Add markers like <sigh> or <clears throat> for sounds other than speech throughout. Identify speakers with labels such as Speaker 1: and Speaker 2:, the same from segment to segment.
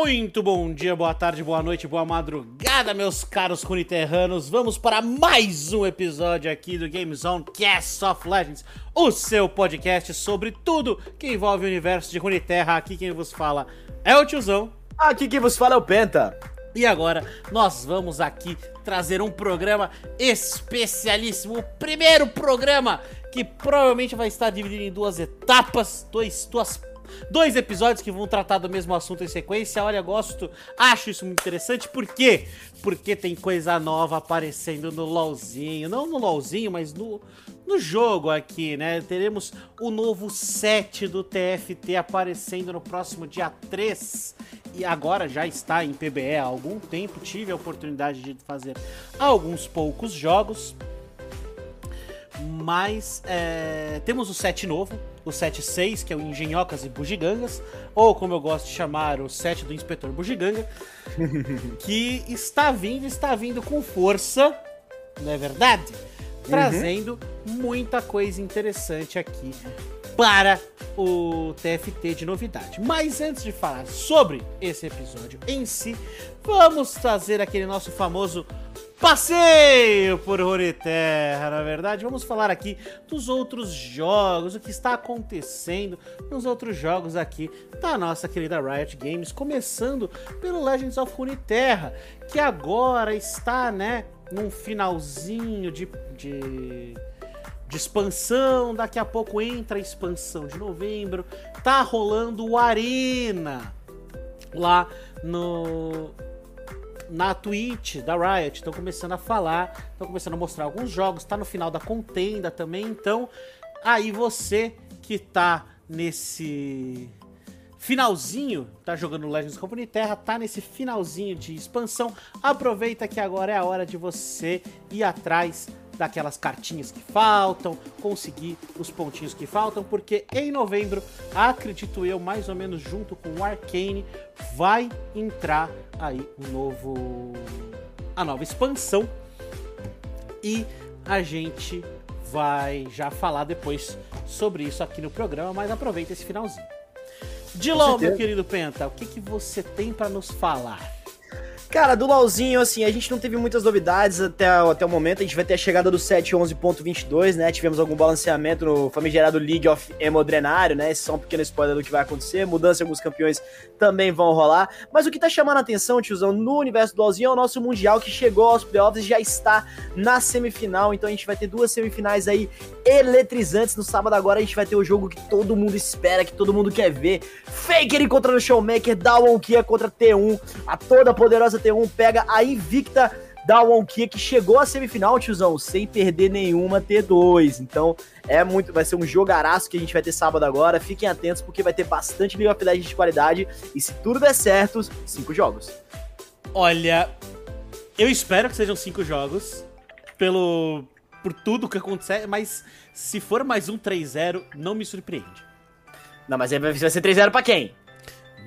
Speaker 1: Muito bom dia, boa tarde, boa noite, boa madrugada, meus caros coniterranos. Vamos para mais um episódio aqui do Game Zone Cast of Legends, o seu podcast sobre tudo que envolve o universo de Runeterra. Aqui quem vos fala é o tiozão.
Speaker 2: Aqui quem vos fala é o Penta.
Speaker 1: E agora nós vamos aqui trazer um programa especialíssimo, o primeiro programa que provavelmente vai estar dividido em duas etapas, dois, duas dois episódios que vão tratar do mesmo assunto em sequência. Olha, gosto, acho isso muito interessante. Por quê? Porque tem coisa nova aparecendo no LoLzinho. Não no LoLzinho, mas no, no jogo aqui, né? Teremos o novo set do TFT aparecendo no próximo dia 3. E agora já está em PBE há algum tempo. Tive a oportunidade de fazer alguns poucos jogos. Mas é, temos o set novo, o set 6, que é o Engenhocas e Bugigangas, ou como eu gosto de chamar, o set do Inspetor Bugiganga, <laughs> que está vindo, está vindo com força, não é verdade? Uhum. Trazendo muita coisa interessante aqui para o TFT de novidade. Mas antes de falar sobre esse episódio em si, vamos trazer aquele nosso famoso passeio por Runeterra, na verdade. Vamos falar aqui dos outros jogos, o que está acontecendo nos outros jogos aqui da nossa querida Riot Games, começando pelo Legends of Runeterra, que agora está, né, num finalzinho de, de, de expansão, daqui a pouco entra a expansão de novembro, tá rolando o Arena lá no na Twitch da Riot, estão começando a falar, estão começando a mostrar alguns jogos, tá no final da contenda também, então aí você que tá nesse finalzinho, tá jogando Legends Company Terra, tá nesse finalzinho de expansão, aproveita que agora é a hora de você ir atrás daquelas cartinhas que faltam, conseguir os pontinhos que faltam, porque em novembro, acredito eu, mais ou menos junto com o Arcane, vai entrar aí um novo a nova expansão e a gente vai já falar depois sobre isso aqui no programa, mas aproveita esse finalzinho. Dilon, meu querido Penta, o que, que você tem para nos falar?
Speaker 2: Cara, do LoLzinho, assim, a gente não teve muitas novidades até, até o momento. A gente vai ter a chegada do 7.11.22, né? Tivemos algum balanceamento no famigerado League of Emodrenário, né? Esse é só um pequeno spoiler do que vai acontecer. Mudança em alguns campeões também vão rolar. Mas o que tá chamando a atenção, tiozão, no universo do LoLzinho é o nosso Mundial, que chegou aos playoffs e já está na semifinal. Então a gente vai ter duas semifinais aí eletrizantes. No sábado agora a gente vai ter o jogo que todo mundo espera, que todo mundo quer ver. Faker contra o Showmaker, Dawon Kia contra T1, a toda poderosa T1 pega a invicta da Wonkia que chegou à semifinal, tiozão, sem perder nenhuma T2. Então, é muito, vai ser um jogaraço que a gente vai ter sábado agora. Fiquem atentos porque vai ter bastante League of Legends de qualidade e se tudo der certo, cinco jogos.
Speaker 1: Olha, eu espero que sejam cinco jogos pelo por tudo que acontecer, mas se for mais um 3-0, não me surpreende.
Speaker 2: Não, mas vai ser 3-0 pra quem?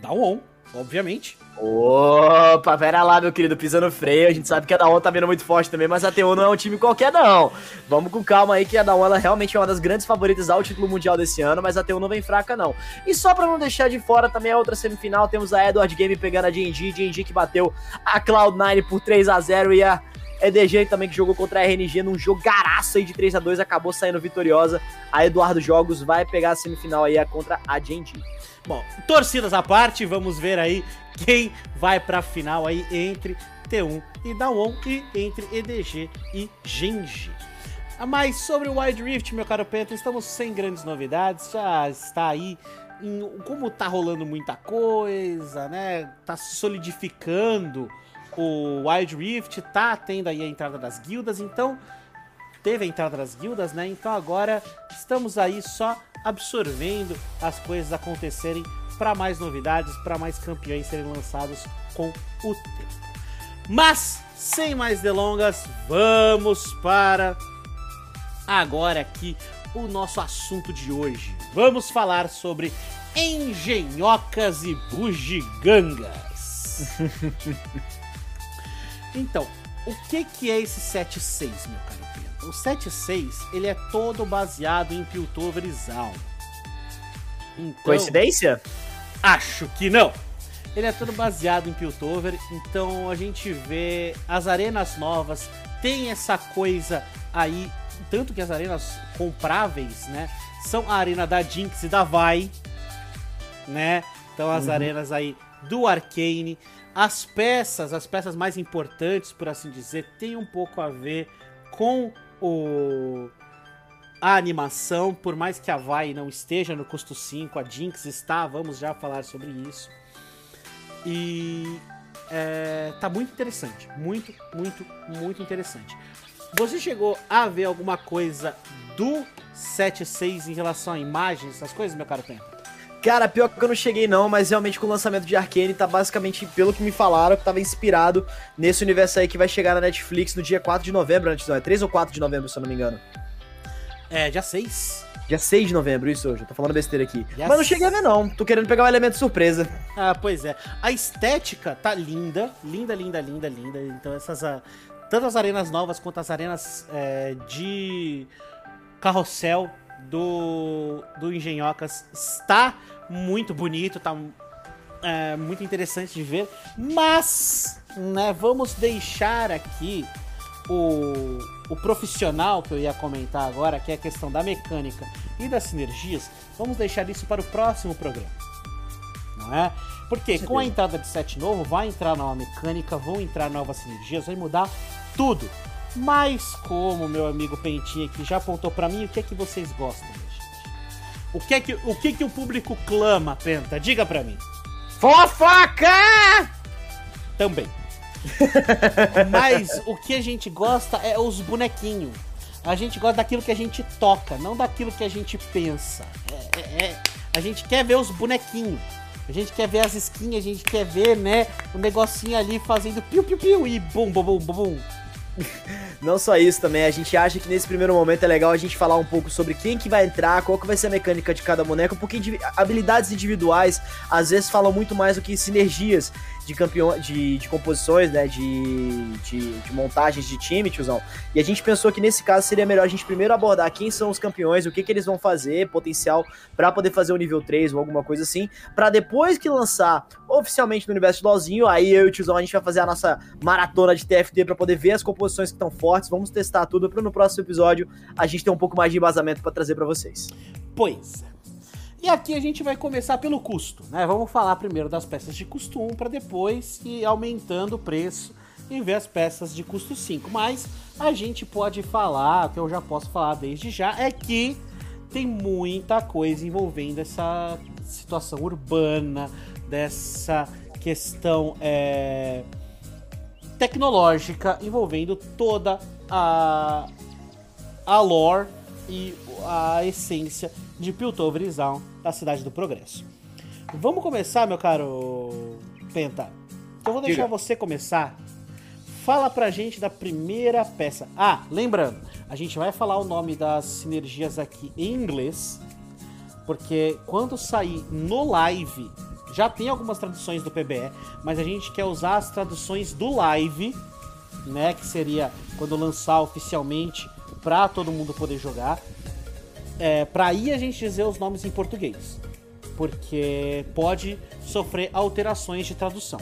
Speaker 1: Da on, obviamente.
Speaker 2: Opa, pera lá, meu querido, pisando freio. A gente sabe que a Daon tá vindo muito forte também, mas a TU não é um time qualquer, não. Vamos com calma aí, que a Daon ela realmente é uma das grandes favoritas ao título mundial desse ano, mas a TU não vem fraca, não. E só pra não deixar de fora também a outra semifinal, temos a Edward Game pegando a GNG, GNG que bateu a Cloud9 por 3 a 0 e a EDG também que jogou contra a RNG num jogaraço aí de 3 a 2 acabou saindo vitoriosa. A Eduardo Jogos vai pegar a semifinal aí contra a GNG.
Speaker 1: Bom, torcidas à parte, vamos ver aí quem vai para a final aí entre T1 e Dawon e entre EDG e Genji. Ah, mas sobre o Wide Rift, meu caro Penta, estamos sem grandes novidades, já está aí em, como tá rolando muita coisa, né? Tá solidificando o Wild Rift, tá tendo aí a entrada das guildas, então teve a entrada das guildas, né? Então agora estamos aí só absorvendo as coisas acontecerem para mais novidades, para mais campeões serem lançados com o tempo. Mas, sem mais delongas, vamos para agora aqui o nosso assunto de hoje. Vamos falar sobre engenhocas e bugigangas. <laughs> então, o que que é esse 7.6, meu caro Pedro? O 7.6, ele é todo baseado em Piltover Então,
Speaker 2: Coincidência?
Speaker 1: Acho que não. ele é todo baseado em Piltover, então a gente vê as arenas novas, tem essa coisa aí, tanto que as arenas compráveis, né, são a arena da Jinx e da Vai, né? Então as uhum. arenas aí do Arcane, as peças, as peças mais importantes, por assim dizer, tem um pouco a ver com o a animação, por mais que a Vai não esteja no custo 5, a Jinx está, vamos já falar sobre isso. E é, tá muito interessante, muito, muito, muito interessante. Você chegou a ver alguma coisa do 7.6 em relação a imagens, essas coisas, meu caro Tempo?
Speaker 2: Cara, pior que eu não cheguei não, mas realmente com o lançamento de Arcane tá basicamente, pelo que me falaram, que tava inspirado nesse universo aí que vai chegar na Netflix no dia 4 de novembro, antes não, é 3 ou 4 de novembro, se eu não me engano.
Speaker 1: É, dia 6.
Speaker 2: Dia 6 de novembro, isso hoje. Eu tô falando besteira aqui. Dia Mas não cheguei a ver, não. Tô querendo pegar um elemento surpresa.
Speaker 1: Ah, pois é. A estética tá linda. Linda, linda, linda, linda. Então, essas. Uh, tanto as arenas novas quanto as arenas é, de carrossel do, do Engenhocas está muito bonito, tá é, muito interessante de ver. Mas, né, vamos deixar aqui o, o profissional que eu ia comentar agora, que é a questão da mecânica e das sinergias. Vamos deixar isso para o próximo programa. Não é? Porque com a entrada de set novo, vai entrar nova mecânica, vão entrar novas sinergias, vai mudar tudo. Mas como meu amigo Pentinha aqui já apontou para mim, o que é que vocês gostam, gente? O que é que o, que que o público clama, Penta? Diga para mim.
Speaker 2: Fofoca!
Speaker 1: Também. <laughs> Mas o que a gente gosta é os bonequinhos. A gente gosta daquilo que a gente toca, não daquilo que a gente pensa. É, é, é. A gente quer ver os bonequinhos. A gente quer ver as skins, a gente quer ver, né, o negocinho ali fazendo piu-piu-piu e bum, bum, bum, bum. <laughs>
Speaker 2: Não só isso também, a gente acha que nesse primeiro momento é legal a gente falar um pouco sobre quem que vai entrar, qual que vai ser a mecânica de cada boneco, porque habilidades individuais às vezes falam muito mais do que sinergias de campeão de, de composições, né? De, de, de, montagens de time, tiozão. E a gente pensou que nesse caso seria melhor a gente primeiro abordar quem são os campeões, o que, que eles vão fazer, potencial para poder fazer o nível 3 ou alguma coisa assim, para depois que lançar oficialmente no universo de LoLzinho, aí eu e o tiozão a gente vai fazer a nossa maratona de TFT para poder ver as composições que estão fortes, vamos testar tudo para no próximo episódio a gente ter um pouco mais de embasamento para trazer para vocês.
Speaker 1: Pois é. E aqui a gente vai começar pelo custo, né? Vamos falar primeiro das peças de custo 1 para depois ir aumentando o preço e ver as peças de custo 5. Mas a gente pode falar, o que eu já posso falar desde já, é que tem muita coisa envolvendo essa situação urbana, dessa questão é, tecnológica envolvendo toda a, a lore e a essência de Piltoverizão, da Cidade do Progresso. Vamos começar, meu caro Penta. Eu vou deixar Diga. você começar. Fala pra gente da primeira peça. Ah, lembrando, a gente vai falar o nome das sinergias aqui em inglês, porque quando sair no live, já tem algumas traduções do PBE, mas a gente quer usar as traduções do live, né, que seria quando lançar oficialmente para todo mundo poder jogar é, para aí a gente dizer os nomes em português, porque pode sofrer alterações de tradução.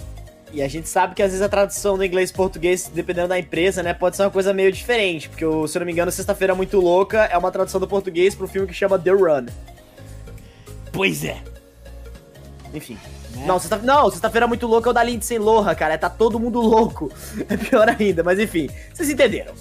Speaker 2: E a gente sabe que às vezes a tradução do inglês português, dependendo da empresa, né, pode ser uma coisa meio diferente, porque se eu não me engano, Sexta-feira Muito Louca é uma tradução do português para um filme que chama The Run.
Speaker 1: Pois é.
Speaker 2: Enfim. Né? Não, sexta, não, sexta-feira muito louca é o da Lindsay Lohan, cara. Tá todo mundo louco. <laughs> É pior ainda, mas enfim, vocês entenderam.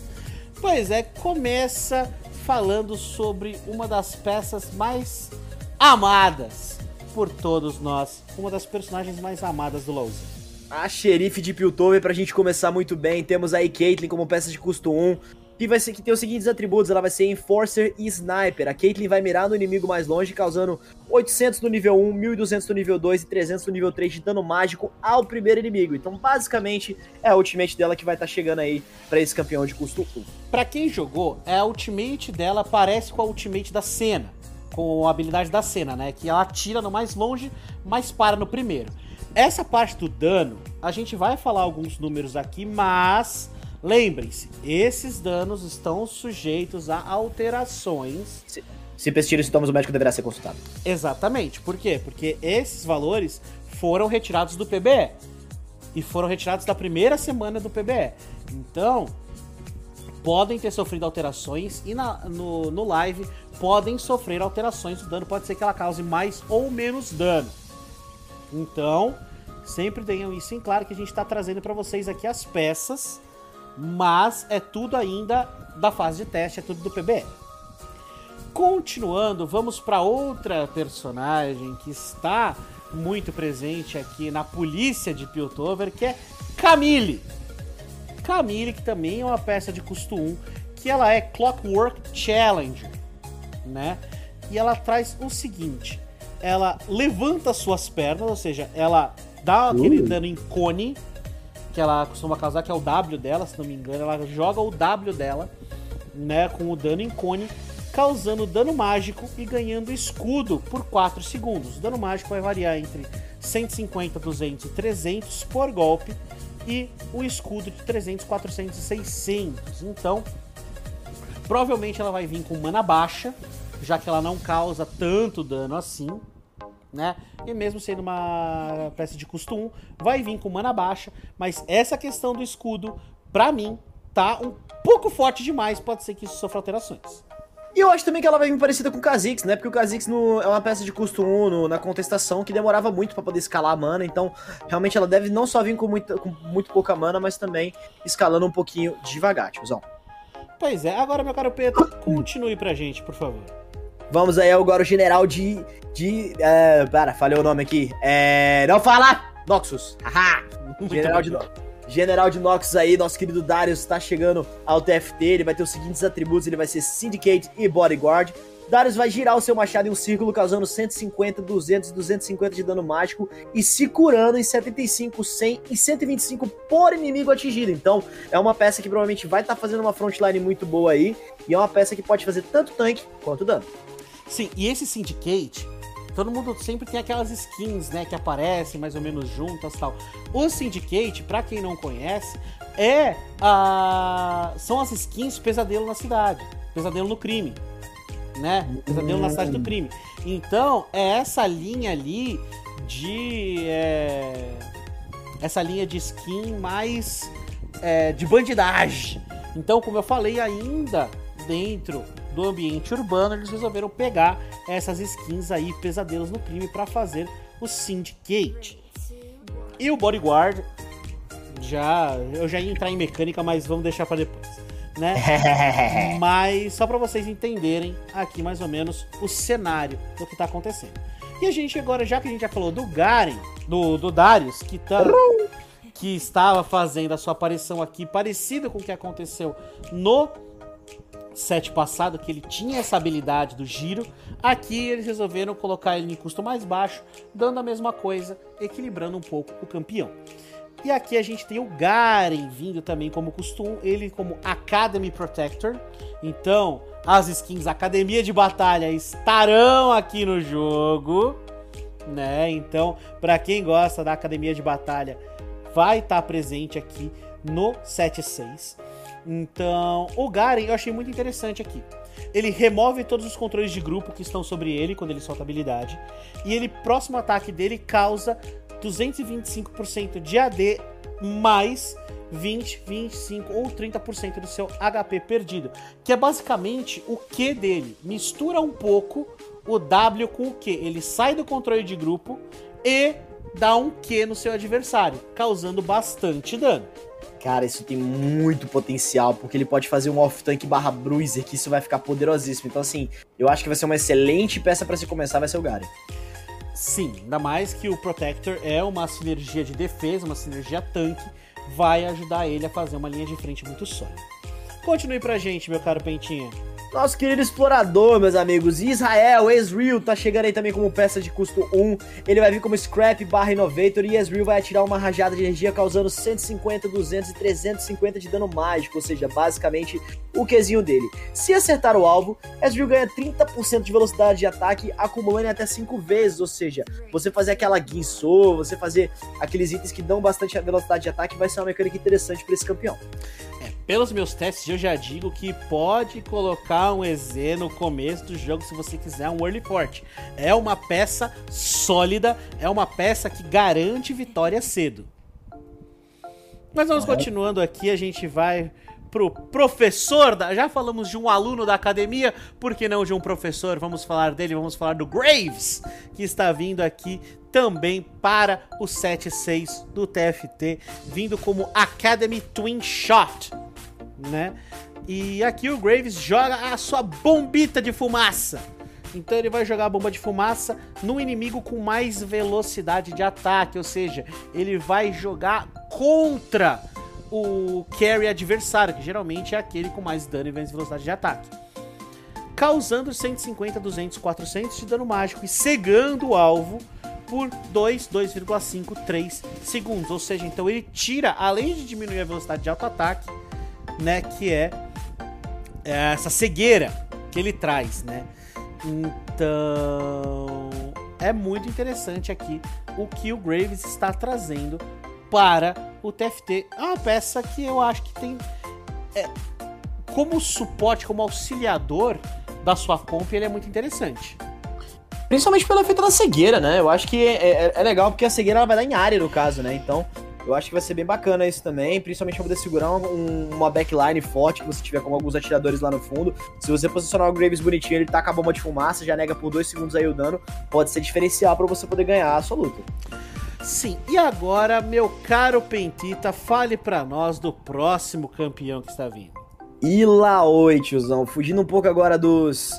Speaker 1: Pois é, começa falando sobre uma das peças mais amadas por todos nós, uma das personagens mais amadas do LoLzinho.
Speaker 2: A xerife de Piltover pra gente começar muito bem, temos aí Caitlyn como peça de custo 1, que vai ser que tem os seguintes atributos, ela vai ser Enforcer e Sniper. A Caitlyn vai mirar no inimigo mais longe, causando 800 no nível 1, 1200 no nível 2 e 300 no nível 3 de dano mágico ao primeiro inimigo. Então, basicamente, é a ultimate dela que vai estar tá chegando aí para esse campeão de custo 1.
Speaker 1: Para quem jogou, é a ultimate dela parece com a ultimate da cena, com a habilidade da cena, né? Que ela atira no mais longe, mas para no primeiro. Essa parte do dano, a gente vai falar alguns números aqui, mas Lembrem-se, esses danos estão sujeitos a alterações.
Speaker 2: Se, se persistirem sintomas, o médico deverá ser consultado.
Speaker 1: Exatamente. Por quê? Porque esses valores foram retirados do PBE. E foram retirados da primeira semana do PBE. Então, podem ter sofrido alterações e na, no, no live podem sofrer alterações. O dano pode ser que ela cause mais ou menos dano. Então, sempre tenham isso em claro que a gente está trazendo para vocês aqui as peças, mas é tudo ainda da fase de teste, é tudo do PBE. Continuando, vamos para outra personagem que está muito presente aqui na polícia de Piltover, que é Camille. Camille, que também é uma peça de custo 1, que ela é Clockwork Challenger, né? E ela traz o seguinte: ela levanta suas pernas, ou seja, ela dá aquele uh. dano em cone, que ela costuma causar, que é o W dela, se não me engano, ela joga o W dela, né, com o dano em cone, causando dano mágico e ganhando escudo por 4 segundos. O dano mágico vai variar entre 150, 200 e 300 por golpe e o escudo de 300, 400 e 600. Então, provavelmente ela vai vir com mana baixa, já que ela não causa tanto dano assim, né? E mesmo sendo uma peça de custo 1, vai vir com mana baixa, mas essa questão do escudo, pra mim, tá um pouco forte demais, pode ser que isso sofra alterações.
Speaker 2: E eu acho também que ela vai vir parecida com o Kha'Zix, né? Porque o Kha'Zix no, é uma peça de custo 1 no, na contestação que demorava muito para poder escalar a mana, então realmente ela deve não só vir com, muita, com muito pouca mana, mas também escalando um pouquinho devagar, tiozão.
Speaker 1: Pois é, agora, meu caro Pedro, continue pra gente, por favor.
Speaker 2: Vamos aí agora o general de. de. É, para, falei o nome aqui. É. Não fala! Noxus! Haha! general de, general de Noxus aí, nosso querido Darius, está chegando ao TFT. Ele vai ter os seguintes atributos: ele vai ser Syndicate e Bodyguard. Darius vai girar o seu machado em um círculo, causando 150, 200 e 250 de dano mágico e se curando em 75, 100 e 125 por inimigo atingido. Então, é uma peça que provavelmente vai estar tá fazendo uma frontline muito boa aí e é uma peça que pode fazer tanto tanque quanto dano.
Speaker 1: Sim, e esse Syndicate, todo mundo sempre tem aquelas skins, né, que aparecem mais ou menos juntas tal. O Syndicate, para quem não conhece, é a são as skins Pesadelo na Cidade, Pesadelo no Crime, né? Pesadelo na Cidade do Crime. Então, é essa linha ali de é, essa linha de skin mais é, de bandidagem. Então, como eu falei ainda dentro do ambiente urbano, eles resolveram pegar essas skins aí, pesadelos no crime, para fazer o Syndicate. E o Bodyguard, já, eu já ia entrar em mecânica, mas vamos deixar para depois, né? <laughs> mas só para vocês entenderem aqui mais ou menos o cenário do que tá acontecendo. E a gente agora, já que a gente já falou do Garen, do, do Darius, que tá que estava fazendo a sua aparição aqui, parecido com o que aconteceu no set passado, que ele tinha essa habilidade do giro. Aqui eles resolveram colocar ele em custo mais baixo, dando a mesma coisa, equilibrando um pouco o campeão. E aqui a gente tem o Garen vindo também como costume, ele como Academy Protector. Então, as skins Academia de Batalha estarão aqui no jogo, né? Então, para quem gosta da Academia de Batalha, vai estar tá presente aqui no 7.6. Então, o Garen eu achei muito interessante aqui. Ele remove todos os controles de grupo que estão sobre ele quando ele solta a habilidade. E ele, próximo ataque dele, causa 225% de AD mais 20, 25 ou 30% do seu HP perdido. Que é basicamente o Q dele. Mistura um pouco o W com o Q. Ele sai do controle de grupo e dá um Q no seu adversário, causando bastante dano.
Speaker 2: Cara, isso tem muito potencial, porque ele pode fazer um off-tank barra bruiser, que isso vai ficar poderosíssimo. Então, assim, eu acho que vai ser uma excelente peça para se começar, vai ser o Garen.
Speaker 1: Sim, ainda mais que o Protector é uma sinergia de defesa, uma sinergia tanque, vai ajudar ele a fazer uma linha de frente muito sólida. Continue pra gente, meu caro Pentinha.
Speaker 2: Nosso querido explorador, meus amigos, Israel, Ezreal, tá chegando aí também como peça de custo 1. Ele vai vir como Scrap barra Innovator e Ezreal vai atirar uma rajada de energia causando 150, 200 e 350 de dano mágico, ou seja, basicamente o Qzinho dele. Se acertar o alvo, Ezreal ganha 30% de velocidade de ataque, acumulando até 5 vezes, ou seja, você fazer aquela Guinsou, você fazer aqueles itens que dão bastante velocidade de ataque, vai ser uma mecânica interessante para esse campeão.
Speaker 1: Pelos meus testes, eu já digo que pode colocar um EZ no começo do jogo se você quiser um early port. É uma peça sólida, é uma peça que garante vitória cedo. Mas vamos continuando aqui, a gente vai pro professor da, já falamos de um aluno da academia, por que não de um professor? Vamos falar dele, vamos falar do Graves, que está vindo aqui também para o 7-6 do TFT, vindo como Academy Twin Shot, né? E aqui o Graves joga a sua bombita de fumaça. Então ele vai jogar a bomba de fumaça no inimigo com mais velocidade de ataque, ou seja, ele vai jogar contra o carry adversário, que geralmente é aquele com mais dano e menos velocidade de ataque. Causando 150, 200, 400 de dano mágico e cegando o alvo por 2, 2,5, 3 segundos. Ou seja, então ele tira, além de diminuir a velocidade de auto-ataque, né, que é, é essa cegueira que ele traz, né? Então, é muito interessante aqui o que o Graves está trazendo para o TFT. É uma peça que eu acho que tem. É, como suporte, como auxiliador da sua comp, ele é muito interessante.
Speaker 2: Principalmente pelo efeito da cegueira, né? Eu acho que é, é, é legal porque a cegueira ela vai dar em área, no caso, né? Então, eu acho que vai ser bem bacana isso também, principalmente pra poder segurar um, uma backline forte que você tiver com alguns atiradores lá no fundo. Se você posicionar o Graves bonitinho, ele taca a bomba de fumaça, já nega por dois segundos aí o dano, pode ser diferencial para você poder ganhar a sua luta.
Speaker 1: Sim, e agora, meu caro Pentita, fale para nós do próximo campeão que está vindo.
Speaker 2: Ilaoi, tiozão. Fugindo um pouco agora dos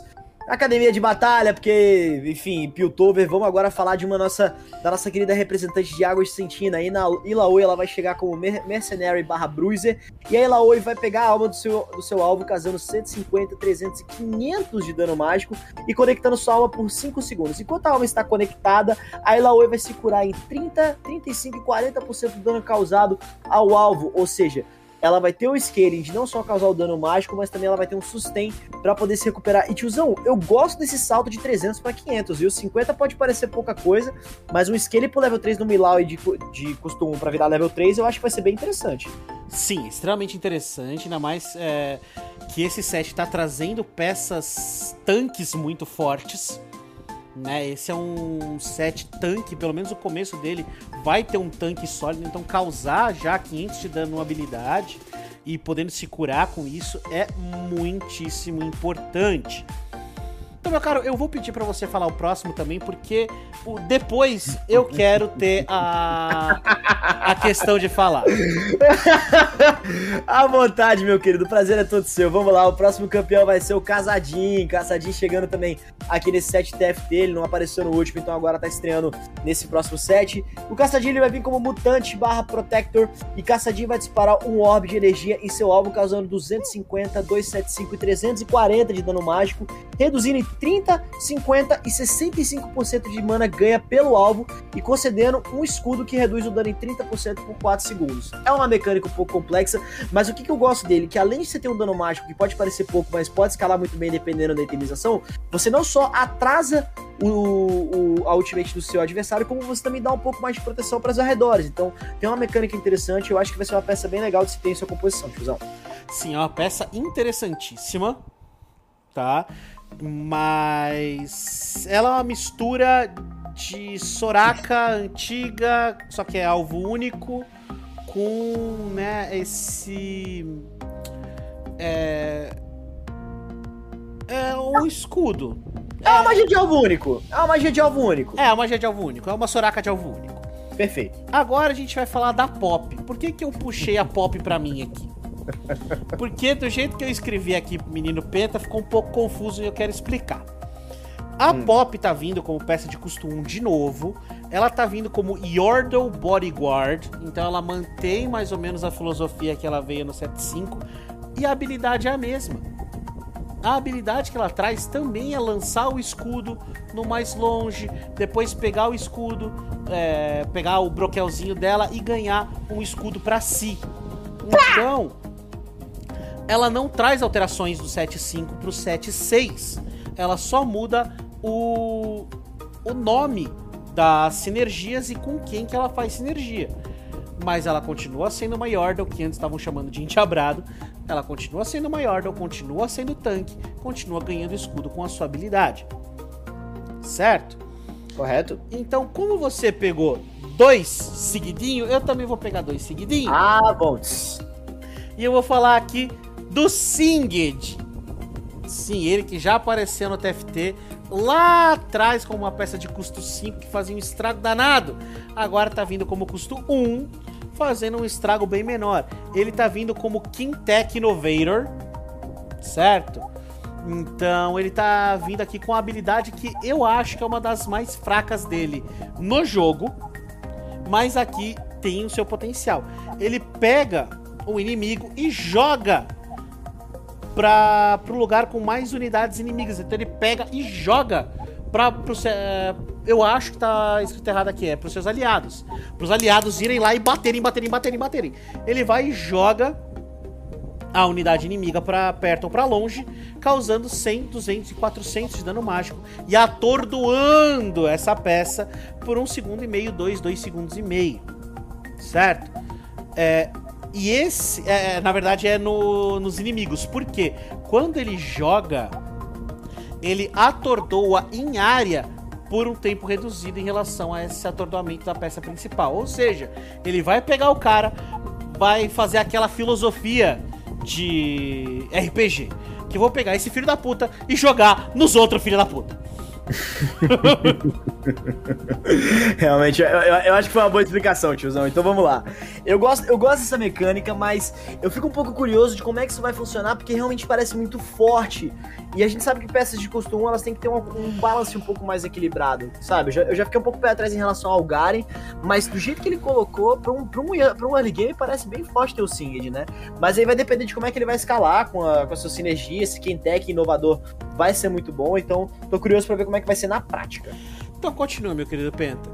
Speaker 2: academia de batalha, porque, enfim, Piltover, vamos agora falar de uma nossa, da nossa querida representante de Águas Sentina. Aí na Ilaoi ela vai chegar como Mercenary barra Bruiser, e a Ilaoi vai pegar a alma do seu, do seu alvo, casando 150, 300 e 500 de dano mágico e conectando sua alma por 5 segundos. Enquanto a alma está conectada, a Ilaoi vai se curar em 30, 35 e 40% do dano causado ao alvo, ou seja, ela vai ter o scaling de não só causar o dano mágico, mas também ela vai ter um sustain para poder se recuperar. E tiozão, eu gosto desse salto de 300 para 500, viu? 50 pode parecer pouca coisa, mas um scaling pro level 3 no Milau e de, de costume para virar level 3, eu acho que vai ser bem interessante.
Speaker 1: Sim, extremamente interessante, ainda mais é, que esse set tá trazendo peças tanques muito fortes né? Esse é um set tanque, pelo menos o começo dele vai ter um tanque sólido, então causar já 500 de dano habilidade e podendo se curar com isso é muitíssimo importante. Então, meu caro, eu vou pedir para você falar o próximo também, porque o, depois eu <laughs> quero ter a, a questão de falar. <laughs>
Speaker 2: à vontade, meu querido. O prazer é todo seu. Vamos lá, o próximo campeão vai ser o Casadinho. Casadinho chegando também aqui nesse set TFT. Ele não apareceu no último, então agora tá estreando nesse próximo set. O Caçadinho ele vai vir como mutante barra protector e Caçadinho vai disparar um orbe de energia em seu alvo, causando 250, 275 e 340 de dano mágico, reduzindo em 30, 50 e 65% de mana ganha pelo alvo e concedendo um escudo que reduz o dano em 30% por 4 segundos. É uma mecânica um pouco complexa, mas o que, que eu gosto dele? Que além de você ter um dano mágico que pode parecer pouco, mas pode escalar muito bem dependendo da itemização, você não só atrasa o, o, a ultimate do seu adversário, como você também dá um pouco mais de proteção para os arredores. Então tem uma mecânica interessante, eu acho que vai ser uma peça bem legal de se ter em sua composição, tiozão.
Speaker 1: Sim, é uma peça interessantíssima, tá? Mas ela é uma mistura de Soraka antiga, só que é alvo único, com né, esse. É. É o escudo.
Speaker 2: É uma magia de alvo único. É uma magia de alvo único.
Speaker 1: É uma magia de alvo único. É uma Soraka de alvo único.
Speaker 2: Perfeito.
Speaker 1: Agora a gente vai falar da Pop. Por que, que eu puxei a Pop pra mim aqui? Porque do jeito que eu escrevi aqui menino Penta, ficou um pouco confuso e eu quero explicar. A hum. Pop tá vindo como peça de custo 1 de novo. Ela tá vindo como Yordle Bodyguard. Então ela mantém mais ou menos a filosofia que ela veio no 7.5. E a habilidade é a mesma. A habilidade que ela traz também é lançar o escudo no mais longe, depois pegar o escudo, é, pegar o broquelzinho dela e ganhar um escudo para si. Então, ela não traz alterações do 7.5 para o 7.6. Ela só muda o, o nome das sinergias e com quem que ela faz sinergia. mas ela continua sendo uma Yordle, que antes estavam chamando de Enteabrado. Ela continua sendo uma Yordle, continua sendo tanque, continua ganhando escudo com a sua habilidade. Certo?
Speaker 2: Correto?
Speaker 1: Então, como você pegou dois seguidinho, eu também vou pegar dois seguidinho.
Speaker 2: Ah, bom.
Speaker 1: E eu vou falar aqui do Singed. Sim, ele que já apareceu no TFT lá atrás como uma peça de custo 5 que fazia um estrago danado. Agora tá vindo como custo 1, fazendo um estrago bem menor. Ele tá vindo como Quintech Innovator, certo? Então ele tá vindo aqui com a habilidade que eu acho que é uma das mais fracas dele no jogo, mas aqui tem o seu potencial. Ele pega o inimigo e joga para o lugar com mais unidades inimigas. Então ele pega e joga para é, eu acho que tá escrito errado aqui, é pros seus aliados. Pros aliados irem lá e baterem, baterem, baterem, baterem. Ele vai e joga a unidade inimiga para perto ou para longe, causando 100, 200 e 400 de dano mágico e atordoando essa peça por um segundo e meio, dois, dois segundos e meio, certo? É, e esse, é, na verdade, é no, nos inimigos, porque quando ele joga, ele atordoa em área por um tempo reduzido em relação a esse atordoamento da peça principal. Ou seja, ele vai pegar o cara, vai fazer aquela filosofia de RPG. Que eu vou pegar esse filho da puta e jogar nos outros filhos da puta. <laughs>
Speaker 2: Realmente, eu, eu, acho que foi uma boa explicação, tiozão. Então vamos lá. Eu gosto, eu gosto dessa mecânica, mas eu fico um pouco curioso de como é que isso vai funcionar, porque realmente parece muito forte. E a gente sabe que peças de custo 1 elas têm que ter um, um balance um pouco mais equilibrado, sabe? Eu já, eu já, fiquei um pouco pé atrás em relação ao Garen, mas do jeito que ele colocou, pra um, pra um, pra um early game, parece bem forte ter o Singed, né? Mas aí vai depender de como é que ele vai escalar com a, com a sua sinergia, se quem tech inovador vai ser muito bom. Então, tô curioso pra ver como é que vai ser na prática.
Speaker 1: Então continua, meu querido Penta.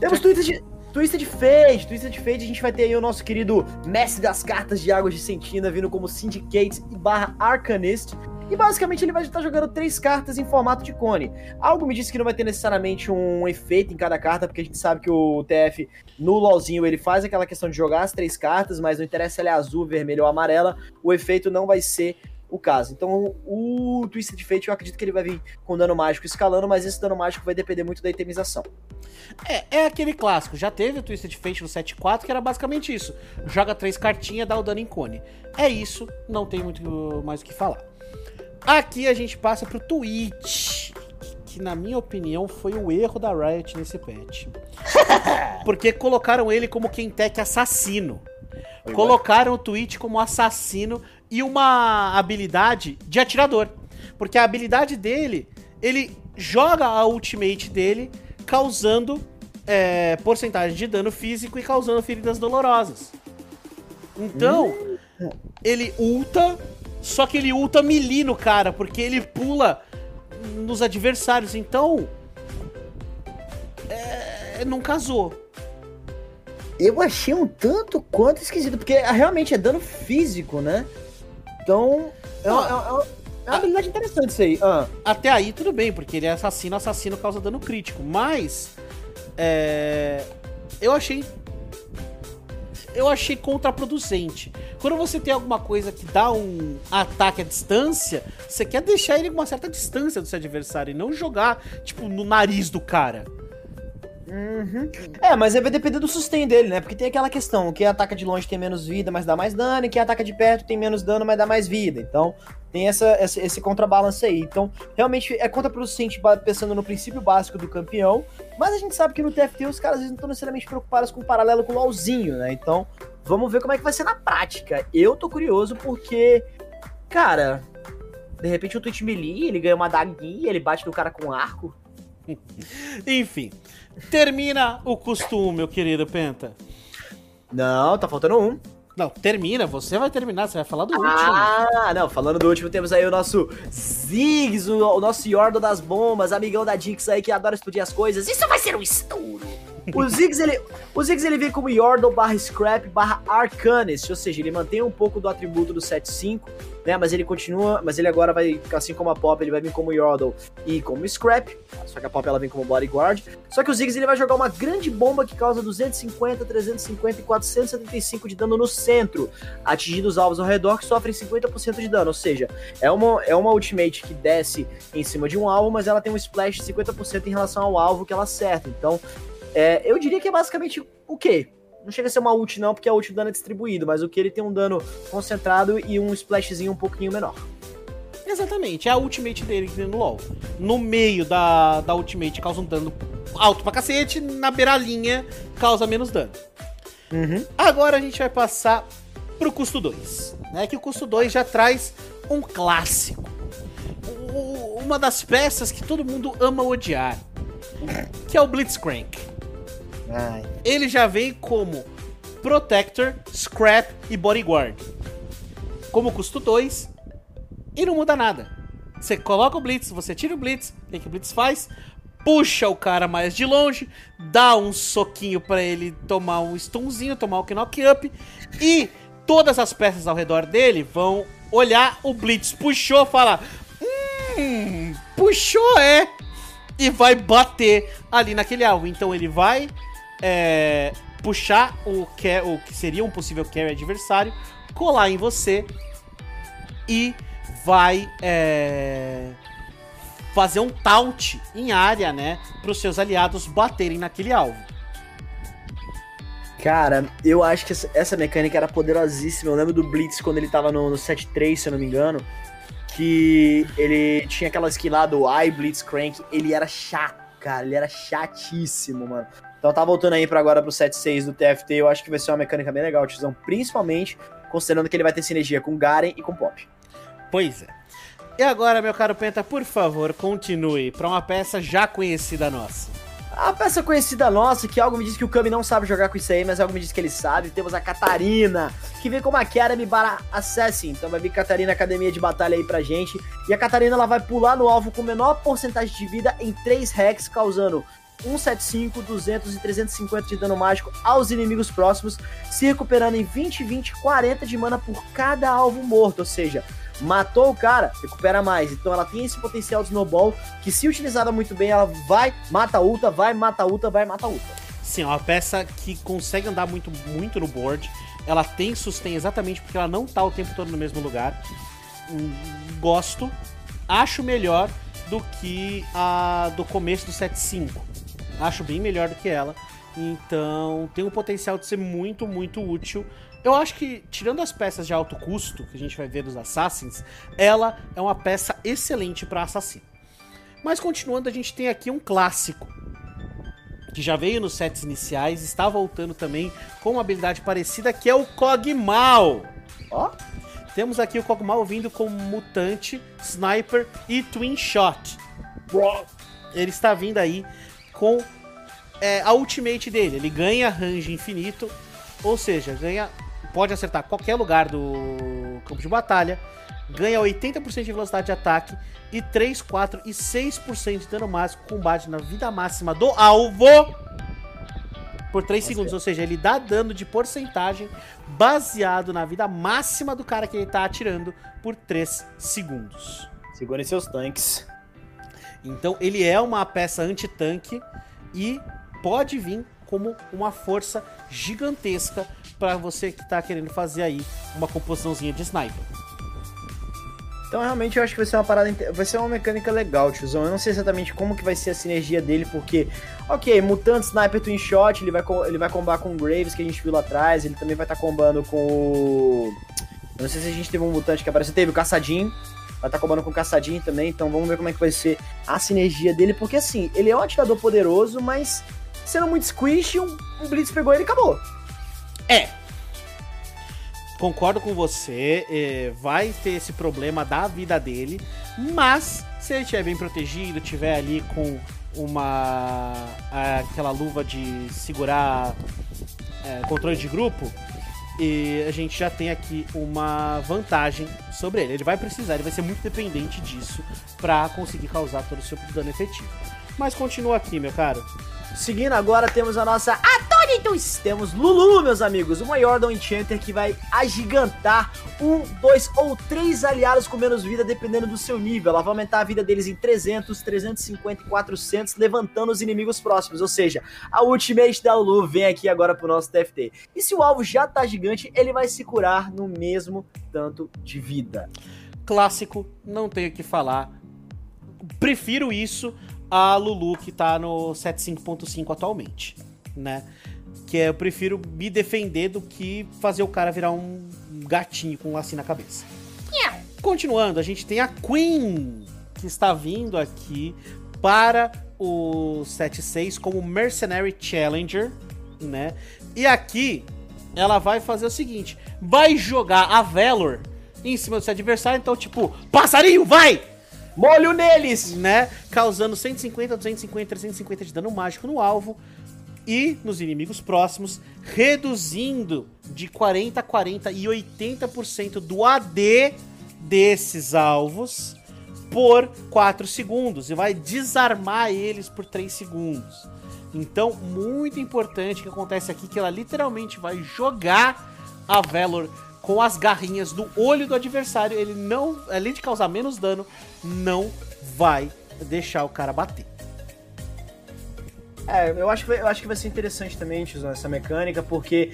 Speaker 2: Temos Já... Twitter de. Twisted Fate, Twisted Fate, a gente vai ter aí o nosso querido mestre das cartas de Águas de Sentina, vindo como Syndicate e barra Arcanist. E basicamente ele vai estar jogando três cartas em formato de cone. Algo me disse que não vai ter necessariamente um efeito em cada carta, porque a gente sabe que o TF no LoLzinho ele faz aquela questão de jogar as três cartas, mas não interessa se ela é azul, vermelho ou amarela, o efeito não vai ser o caso. Então, o Twisted Fate eu acredito que ele vai vir com dano mágico escalando, mas esse dano mágico vai depender muito da itemização.
Speaker 1: É, é aquele clássico. Já teve o Twisted Fate no 7.4, que era basicamente isso. Joga três cartinhas, dá o dano em cone. É isso, não tem muito mais o que falar. Aqui a gente passa pro Twitch, que na minha opinião foi o erro da Riot nesse patch. <laughs> Porque colocaram ele como Kentech assassino. Colocaram o Twitch como assassino e uma habilidade de atirador. Porque a habilidade dele, ele joga a ultimate dele causando é, porcentagem de dano físico e causando feridas dolorosas. Então, hum. ele ulta, só que ele ulta melee no cara, porque ele pula nos adversários. Então, é, não casou.
Speaker 2: Eu achei um tanto quanto esquisito, porque realmente é dano físico, né? Então, é, uma, é, uma, é uma habilidade interessante isso aí. Ah.
Speaker 1: Até aí tudo bem, porque ele é assassino, assassino causa dano crítico. Mas. É, eu achei. Eu achei contraproducente. Quando você tem alguma coisa que dá um ataque à distância, você quer deixar ele com uma certa distância do seu adversário e não jogar, tipo, no nariz do cara.
Speaker 2: Uhum. É, mas vai depender do sustain dele, né? Porque tem aquela questão: quem ataca de longe tem menos vida, mas dá mais dano, e quem ataca de perto tem menos dano, mas dá mais vida. Então, tem essa esse contrabalance aí. Então, realmente é contraproducente pensando no princípio básico do campeão, mas a gente sabe que no TFT os caras não estão necessariamente preocupados com o paralelo com o LoLzinho, né? Então, vamos ver como é que vai ser na prática. Eu tô curioso porque, cara, de repente o Twitch Melee, ele ganha uma daguinha, ele bate no cara com arco. <laughs>
Speaker 1: Enfim, termina o costume, meu querido Penta.
Speaker 2: Não, tá faltando um.
Speaker 1: Não, termina, você vai terminar, você vai falar do
Speaker 2: ah,
Speaker 1: último.
Speaker 2: Ah, não, falando do último, temos aí o nosso Ziggs, o, o nosso Yordo das bombas, amigão da Dix aí que adora explodir as coisas. Isso vai ser um estouro. O Ziggs, ele, o Ziggs, ele vem como Yordle barra Scrap barra Arcanist, ou seja, ele mantém um pouco do atributo do 7-5, né, mas ele continua, mas ele agora vai, assim como a Pop, ele vai vir como Yordle e como Scrap, só que a Pop ela vem como Bodyguard, só que o Ziggs ele vai jogar uma grande bomba que causa 250, 350 e 475 de dano no centro, atingindo os alvos ao redor que sofrem 50% de dano, ou seja, é uma, é uma ultimate que desce em cima de um alvo, mas ela tem um splash de 50% em relação ao alvo que ela acerta, então é, eu diria que é basicamente o quê? Não chega a ser uma ult não, porque a ult o dano é distribuído, mas o que ele tem um dano concentrado e um splashzinho um pouquinho menor.
Speaker 1: Exatamente, é a ultimate dele que tem no LoL. No meio da, da ultimate causa um dano alto pra cacete, na beiralinha causa menos dano. Uhum. Agora a gente vai passar pro custo 2, né? Que o custo 2 já traz um clássico. Uma das peças que todo mundo ama odiar, que é o Blitzcrank. Ai. Ele já vem como Protector, Scrap e Bodyguard. Como custo 2 e não muda nada. Você coloca o Blitz, você tira o Blitz, o que o Blitz faz? Puxa o cara mais de longe, dá um soquinho para ele tomar um stunzinho, tomar o um knock up e todas as peças ao redor dele vão olhar o Blitz puxou, falar: "Hum, puxou é" e vai bater ali naquele alvo. Então ele vai é, puxar o que, o que seria um possível carry adversário, colar em você e vai é, fazer um taunt em área, né, para os seus aliados baterem naquele alvo.
Speaker 2: Cara, eu acho que essa mecânica era poderosíssima. Eu lembro do Blitz quando ele tava no, no 7-3, se eu não me engano. Que ele tinha aquela skill lá do I Blitz Crank. Ele era chato, cara. Ele era chatíssimo, mano. Então tá voltando aí para agora pro 7.6 do TFT, eu acho que vai ser uma mecânica bem legal, Tizão, principalmente considerando que ele vai ter sinergia com Garen e com Pop.
Speaker 1: Pois é. E agora, meu caro Penta, por favor, continue para uma peça já conhecida nossa.
Speaker 2: A peça conhecida nossa, que algo me diz que o Kami não sabe jogar com isso aí, mas algo me diz que ele sabe. Temos a Catarina, que vem como a Academy para Assassin. Então vai vir Catarina Academia de Batalha aí pra gente. E a Catarina ela vai pular no alvo com menor porcentagem de vida em 3 hacks, causando 175, 200 e 350 de dano mágico aos inimigos próximos, se recuperando em 20, 20, 40 de mana por cada alvo morto, ou seja, matou o cara, recupera mais. Então ela tem esse potencial de snowball que se utilizada muito bem, ela vai, mata ulta, vai, mata ulta, vai, mata ulta.
Speaker 1: Sim, é uma peça que consegue andar muito, muito no board. Ela tem sustain exatamente porque ela não tá o tempo todo no mesmo lugar. Hum, gosto. Acho melhor do que a do começo do 7.5 Acho bem melhor do que ela. Então, tem o potencial de ser muito, muito útil. Eu acho que, tirando as peças de alto custo que a gente vai ver dos Assassins, ela é uma peça excelente para assassino. Mas continuando, a gente tem aqui um clássico. Que já veio nos sets iniciais, está voltando também com uma habilidade parecida, que é o Kog'Maw. Ó, temos aqui o Kog'Maw vindo como mutante, sniper e twin shot. Ele está vindo aí com é, a ultimate dele. Ele ganha range infinito, ou seja, ganha pode acertar qualquer lugar do campo de batalha, ganha 80% de velocidade de ataque e 3, 4 e 6% de dano máximo combate na vida máxima do alvo por 3 segundos, ou seja, ele dá dano de porcentagem baseado na vida máxima do cara que ele tá atirando por 3 segundos.
Speaker 2: Segurem seus tanques.
Speaker 1: Então ele é uma peça anti-tanque e pode vir como uma força gigantesca para você que está querendo fazer aí uma composiçãozinha de sniper.
Speaker 2: Então realmente eu acho que vai ser uma parada, vai ser uma mecânica legal, tiozão. Eu não sei exatamente como que vai ser a sinergia dele, porque, ok, Mutante Sniper Twin Shot, ele vai, ele vai combar com o Graves, que a gente viu lá atrás, ele também vai estar tá combando com o... Eu não sei se a gente teve um mutante que apareceu, teve o Caçadinho, vai estar tá combando com o Caçadinho também, então vamos ver como é que vai ser a sinergia dele, porque assim, ele é um atirador poderoso, mas sendo muito squish, um, um Blitz pegou ele e acabou.
Speaker 1: É. Concordo com você, é, vai ter esse problema da vida dele, mas se ele estiver bem protegido, tiver ali com uma aquela luva de segurar é, controle de grupo, e a gente já tem aqui uma vantagem sobre ele. Ele vai precisar, ele vai ser muito dependente disso para conseguir causar todo o seu dano efetivo. Mas continua aqui, meu caro.
Speaker 2: Seguindo agora, temos a nossa Atônitos. Temos Lulu, meus amigos, uma Yordle Enchanter que vai agigantar um, dois ou três aliados com menos vida, dependendo do seu nível. Ela vai aumentar a vida deles em 300, 350 e 400, levantando os inimigos próximos. Ou seja, a Ultimate da Lulu vem aqui agora pro nosso TFT. E se o alvo já tá gigante, ele vai se curar no mesmo tanto de vida.
Speaker 1: Clássico, não tenho o que falar. Prefiro isso a Lulu que tá no 75.5 atualmente, né? Que é, eu prefiro me defender do que fazer o cara virar um gatinho com um lacinho na cabeça. Yeah. Continuando, a gente tem a Queen, que está vindo aqui para o 76 como Mercenary Challenger, né? E aqui ela vai fazer o seguinte: vai jogar a Valor em cima do seu adversário, então tipo, passarinho, vai!
Speaker 2: Molho neles!
Speaker 1: Né? Causando 150, 250, 350 de dano mágico no alvo e nos inimigos próximos, reduzindo de 40, 40 e 80% do AD desses alvos por 4 segundos e vai desarmar eles por 3 segundos. Então, muito importante que acontece aqui que ela literalmente vai jogar a Valor com as garrinhas no olho do adversário, ele não, além de causar menos dano, não vai deixar o cara bater.
Speaker 2: É, eu acho, que, eu acho que vai ser interessante também, Tizão, essa mecânica, porque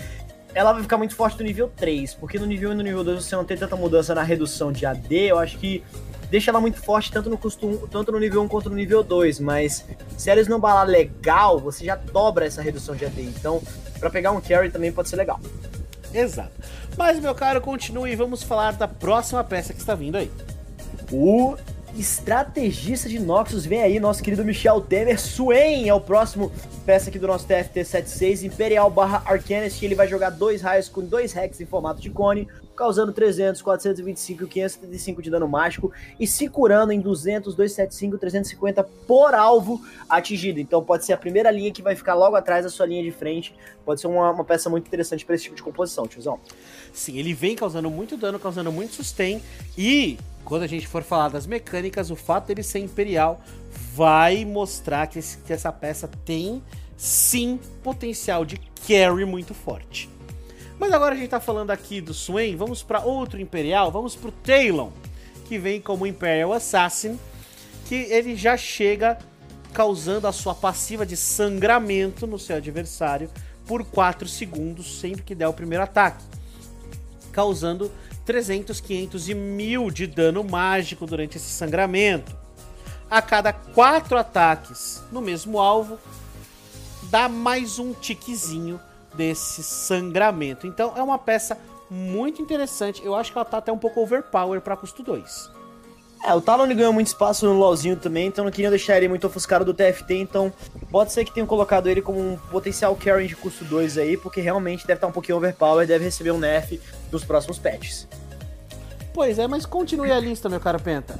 Speaker 2: ela vai ficar muito forte no nível 3, porque no nível 1 e no nível 2 você não tem tanta mudança na redução de AD, eu acho que deixa ela muito forte tanto no custo 1, tanto no nível 1 quanto no nível 2, mas se eles não balar legal, você já dobra essa redução de AD, então para pegar um carry também pode ser legal.
Speaker 1: Exato. Mas, meu caro, continue e vamos falar da próxima peça que está vindo aí.
Speaker 2: O estrategista de Noxus vem aí, nosso querido Michel Temer. Swain é o próximo peça aqui do nosso TFT76, Imperial barra Arcanist, que ele vai jogar dois raios com dois hacks em formato de cone, causando 300, 425 e 575 de dano mágico e se curando em 200, 275, 350 por alvo atingido. Então pode ser a primeira linha que vai ficar logo atrás da sua linha de frente. Pode ser uma, uma peça muito interessante para esse tipo de composição, tiozão.
Speaker 1: Sim, ele vem causando muito dano, causando muito sustain e quando a gente for falar das mecânicas, o fato dele ser imperial vai mostrar que, esse, que essa peça tem sim potencial de carry muito forte. Mas agora a gente tá falando aqui do Swain, vamos para outro Imperial, vamos pro Talon, que vem como Imperial Assassin, que ele já chega causando a sua passiva de sangramento no seu adversário por 4 segundos sempre que der o primeiro ataque, causando 300, 500 e 1000 de dano mágico durante esse sangramento. A cada 4 ataques no mesmo alvo, dá mais um tiquezinho desse sangramento. Então é uma peça muito interessante. Eu acho que ela tá até um pouco overpower para custo 2.
Speaker 2: É, o Talon ganhou muito espaço no LoLzinho também, então não queria deixar ele muito ofuscado do TFT, então pode ser que tenham colocado ele como um potencial carry de custo 2 aí, porque realmente deve estar um pouquinho overpower, deve receber um nerf nos próximos patches.
Speaker 1: Pois é, mas continue a lista, meu caro Penta.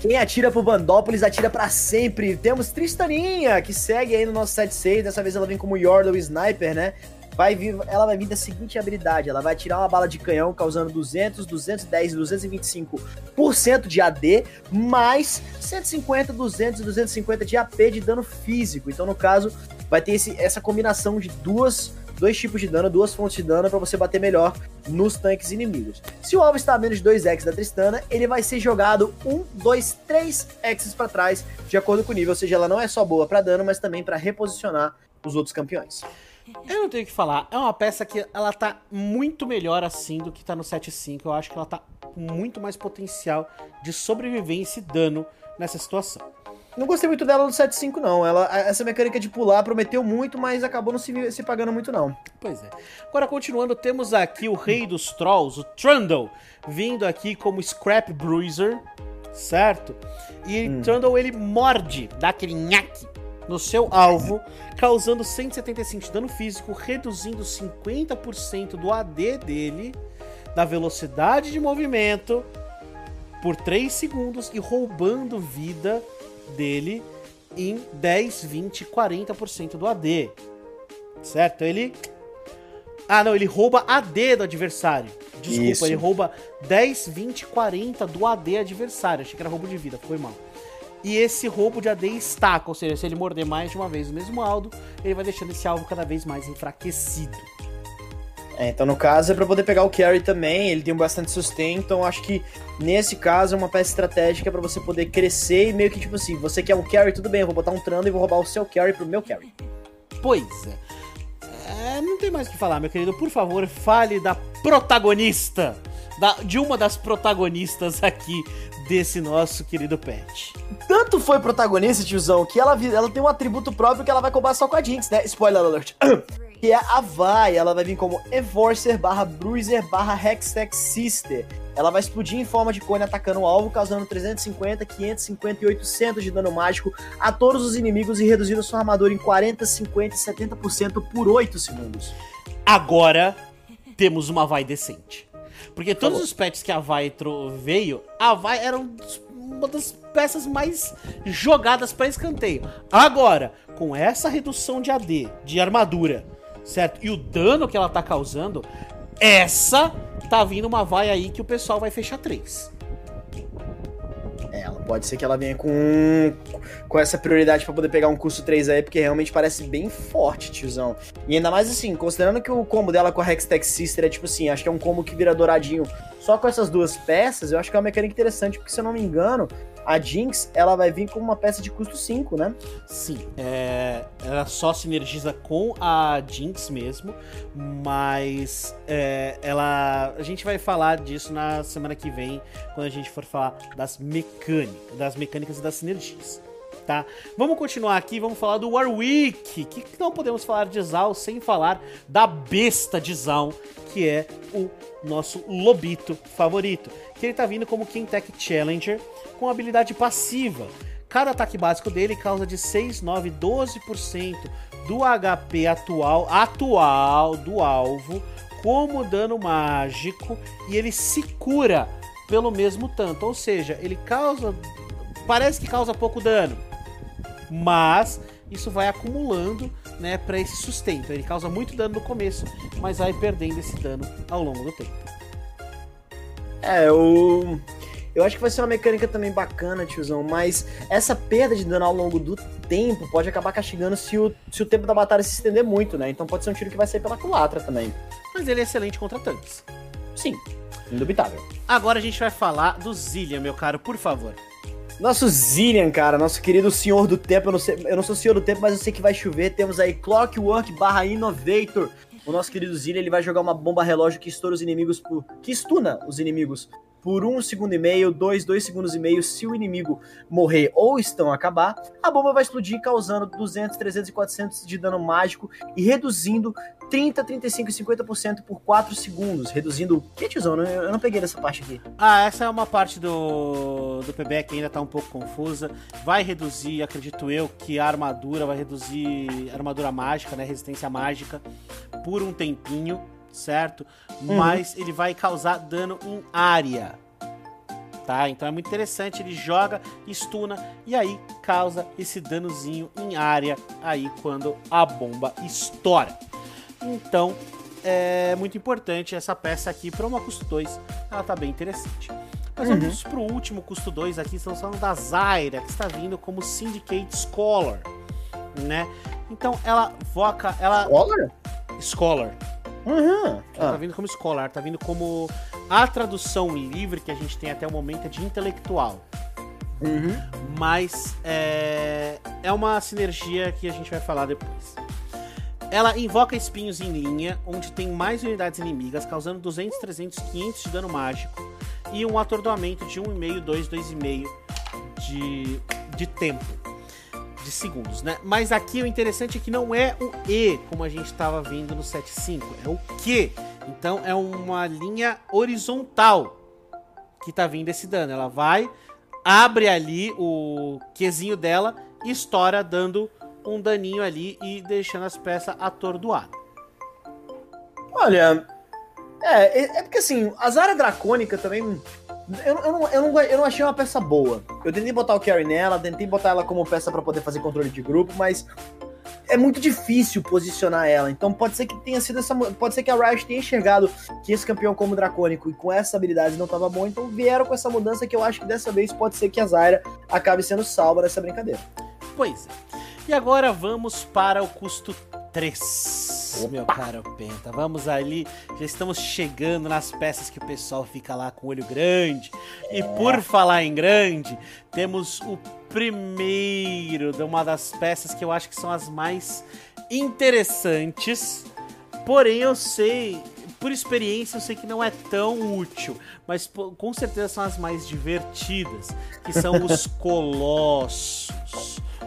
Speaker 2: Quem atira pro Bandópolis atira para sempre. Temos Tristaninha, que segue aí no nosso 7-6. Dessa vez ela vem como Yordle Sniper, né? Vai vir, ela vai vir da seguinte habilidade: ela vai tirar uma bala de canhão causando 200, 210 225% de AD, mais 150, 200 e 250 de AP de dano físico. Então, no caso, vai ter esse, essa combinação de duas dois tipos de dano, duas fontes de dano para você bater melhor nos tanques inimigos. Se o alvo está a menos de 2 X da Tristana, ele vai ser jogado 1, 2, 3 X para trás, de acordo com o nível, ou seja, ela não é só boa para dano, mas também para reposicionar os outros campeões.
Speaker 1: Eu não tenho o que falar. É uma peça que ela tá muito melhor assim do que tá no 7.5. Eu acho que ela tá com muito mais potencial de sobrevivência e dano nessa situação.
Speaker 2: Não gostei muito dela no 7.5, não. Ela, essa mecânica de pular prometeu muito, mas acabou não se, se pagando muito, não.
Speaker 1: Pois é. Agora, continuando, temos aqui o rei dos trolls, o Trundle, vindo aqui como Scrap Bruiser, certo? E hum. Trundle, ele morde, dá aquele nhaque no seu alvo, causando 175 de dano físico, reduzindo 50% do AD dele, da velocidade de movimento, por 3 segundos e roubando vida dele em 10, 20, 40% do AD. Certo? Ele. Ah, não, ele rouba AD do adversário. Desculpa, Isso. ele rouba 10, 20, 40 do AD adversário. Achei que era roubo de vida, foi mal. E esse roubo de AD estaca, ou seja, se ele morder mais de uma vez o mesmo alvo, ele vai deixando esse alvo cada vez mais enfraquecido.
Speaker 2: É, então no caso é pra poder pegar o carry também, ele tem bastante sustento, então acho que nesse caso é uma peça estratégica para você poder crescer e meio que tipo assim, você quer um carry, tudo bem, eu vou botar um Trando e vou roubar o seu carry pro meu carry.
Speaker 1: Pois é. é não tem mais o que falar, meu querido. Por favor, fale da protagonista, da, de uma das protagonistas aqui desse nosso querido pet.
Speaker 2: Tanto foi protagonista, tiozão, que ela, ela tem um atributo próprio que ela vai combar só com a Jinx, né? Spoiler alert. <clears throat> que é a Vai. Ela vai vir como Enforcer barra Bruiser barra Hextech Sister. Ela vai explodir em forma de cone atacando o alvo, causando 350, 550 e 800 de dano mágico a todos os inimigos e reduzindo sua armadura em 40, 50 e 70% por 8 segundos.
Speaker 1: Agora temos uma Vai decente. Porque todos Falou. os pets que a Vai veio, a Vai era uma das peças mais jogadas para escanteio. Agora, com essa redução de AD, de armadura, certo? E o dano que ela tá causando, essa tá vindo uma vai aí que o pessoal vai fechar três.
Speaker 2: Ela pode ser que ela venha com, com essa prioridade para poder pegar um custo 3 aí, porque realmente parece bem forte, tiozão. E ainda mais assim, considerando que o combo dela com a Hextech Sister é tipo assim, acho que é um combo que vira douradinho só com essas duas peças, eu acho que é uma mecânica interessante, porque se eu não me engano, a Jinx, ela vai vir com uma peça de custo 5, né?
Speaker 1: Sim, é, ela só sinergiza com a Jinx mesmo, mas é, ela, a gente vai falar disso na semana que vem, quando a gente for falar das mecânicas, das mecânicas e das sinergias. Tá? Vamos continuar aqui, vamos falar do Warwick, que não podemos falar de Zal sem falar da besta de Zal, que é o nosso lobito favorito, que ele tá vindo como Kintech Challenger, com habilidade passiva. Cada ataque básico dele causa de 6, 9, 12% do HP atual, atual do alvo como dano mágico e ele se cura pelo mesmo tanto. Ou seja, ele causa. Parece que causa pouco dano, mas isso vai acumulando né, para esse sustento. Ele causa muito dano no começo, mas vai perdendo esse dano ao longo do tempo.
Speaker 2: É, o. Eu acho que vai ser uma mecânica também bacana, tiozão, mas essa perda de dano ao longo do tempo pode acabar castigando se o, se o tempo da batalha se estender muito, né? Então pode ser um tiro que vai sair pela culatra também.
Speaker 1: Mas ele é excelente contra tanques.
Speaker 2: Sim, indubitável.
Speaker 1: Agora a gente vai falar do Zillian, meu caro, por favor.
Speaker 2: Nosso Zillian, cara, nosso querido Senhor do Tempo, eu não, sei, eu não sou Senhor do Tempo, mas eu sei que vai chover. Temos aí Clockwork barra Innovator. O nosso querido Zillian, ele vai jogar uma bomba relógio que estoura os inimigos por... que estuna os inimigos por um segundo e meio, dois, dois segundos e meio, se o inimigo morrer ou estão acabar, a bomba vai explodir causando 200, 300 e 400 de dano mágico e reduzindo 30, 35 e 50% por 4 segundos, reduzindo o que? Eu não peguei dessa parte aqui.
Speaker 1: Ah, essa é uma parte do, do PB que ainda tá um pouco confusa. Vai reduzir, acredito eu, que a armadura vai reduzir armadura mágica, né, resistência mágica, por um tempinho certo? Uhum. Mas ele vai causar dano em área. Tá? Então é muito interessante, ele joga, estuna e aí causa esse danozinho em área aí quando a bomba estoura. Então é muito importante essa peça aqui para uma custo 2, ela tá bem interessante. Mas uhum. vamos pro último custo 2 aqui, estamos falando da Zaira, que está vindo como Syndicate Scholar, né? Então ela voca, ela
Speaker 2: Scholar?
Speaker 1: Scholar.
Speaker 2: Uhum.
Speaker 1: Ela tá vindo como escolar, tá vindo como. A tradução livre que a gente tem até o momento é de intelectual.
Speaker 2: Uhum.
Speaker 1: Mas é, é uma sinergia que a gente vai falar depois. Ela invoca espinhos em linha, onde tem mais unidades inimigas, causando 200, 300, 500 de dano mágico. E um atordoamento de 1,5, 2, 2,5 de, de tempo de segundos, né? Mas aqui o interessante é que não é o E, como a gente estava vendo no 7.5, é o Q. Então é uma linha horizontal que tá vindo esse dano. Ela vai, abre ali o Qzinho dela e estoura, dando um daninho ali e deixando as peças atordoadas.
Speaker 2: Olha, é, é, é porque assim, a Zara Dracônica também eu, eu, não, eu, não, eu não achei uma peça boa. Eu tentei botar o Carry nela, tentei botar ela como peça para poder fazer controle de grupo, mas é muito difícil posicionar ela. Então pode ser que tenha sido essa. Pode ser que a Riot tenha enxergado que esse campeão como dracônico e com essa habilidade não estava bom, então vieram com essa mudança que eu acho que dessa vez pode ser que a Zyra acabe sendo salva dessa brincadeira.
Speaker 1: Pois é. E agora vamos para o custo 3, Opa. meu caro Penta. Vamos ali, já estamos chegando nas peças que o pessoal fica lá com o olho grande. É. E por falar em grande, temos o primeiro de uma das peças que eu acho que são as mais interessantes. Porém, eu sei, por experiência, eu sei que não é tão útil, mas com certeza são as mais divertidas, que são os <laughs> colossos.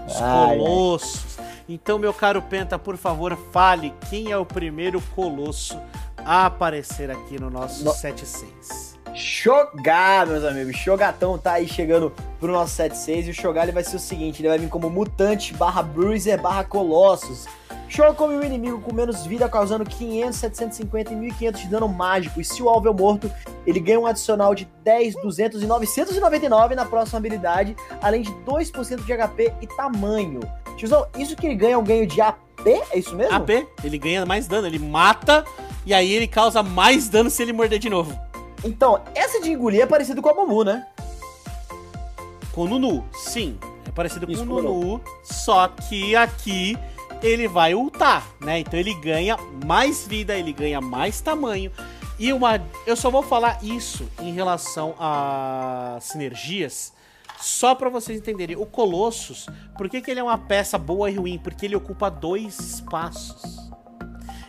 Speaker 1: Os colossos. Então, meu caro Penta, por favor, fale quem é o primeiro colosso a aparecer aqui no nosso no... 76.
Speaker 2: Shogar, meus amigos. Shogatão tá aí chegando pro nosso 76 e o Shogar ele vai ser o seguinte, ele vai vir como mutante barra bruiser barra colossos. Show come o inimigo com menos vida, causando 500, 750 e 1500 de dano mágico. E se o alvo é morto, ele ganha um adicional de 10, 200 e 999 na próxima habilidade, além de 2% de HP e tamanho. Tiozão, isso que ele ganha é um ganho de AP? É isso mesmo?
Speaker 1: AP, ele ganha mais dano, ele mata e aí ele causa mais dano se ele morder de novo.
Speaker 2: Então, essa de engolir é parecido com a Momu, né?
Speaker 1: Com o Nunu, sim. É parecido Isso, com o Nunu, só que aqui ele vai ultar, né? Então ele ganha mais vida, ele ganha mais tamanho. E uma. Eu só vou falar isso em relação a sinergias. Só para vocês entenderem, o Colossus, por que, que ele é uma peça boa e ruim? Porque ele ocupa dois espaços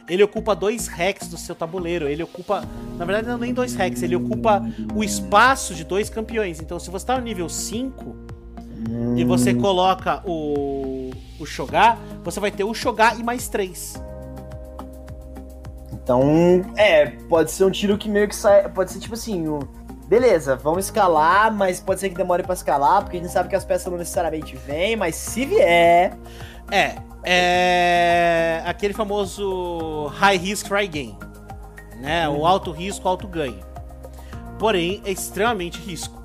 Speaker 1: ele ocupa dois hacks do seu tabuleiro. Ele ocupa, na verdade, não nem dois hacks, ele ocupa o espaço de dois campeões. Então, se você tá no nível 5 hum. e você coloca o, o Shogar, você vai ter o Shogar e mais três.
Speaker 2: Então, é, pode ser um tiro que meio que sai. Pode ser tipo assim, um, beleza, vamos escalar, mas pode ser que demore para escalar, porque a gente sabe que as peças não necessariamente vêm, mas se vier.
Speaker 1: É, é aquele famoso high risk, high gain, né? Uhum. O alto risco, alto ganho. Porém, é extremamente risco,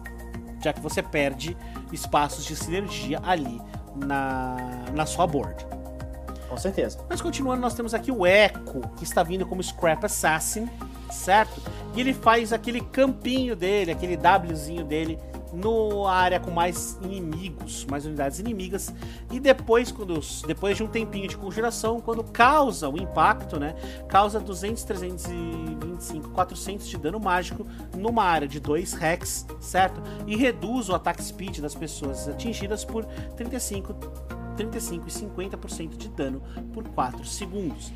Speaker 1: já que você perde espaços de sinergia ali na, na sua board.
Speaker 2: Com certeza.
Speaker 1: Mas continuando, nós temos aqui o Echo, que está vindo como Scrap Assassin, certo? E ele faz aquele campinho dele, aquele Wzinho dele no área com mais inimigos, mais unidades inimigas, e depois, quando, depois de um tempinho de congelação, quando causa o impacto, né, causa 200, 325, 400 de dano mágico numa área de 2 hex, certo? E reduz o ataque speed das pessoas atingidas por 35, 35 e 50% de dano por 4 segundos.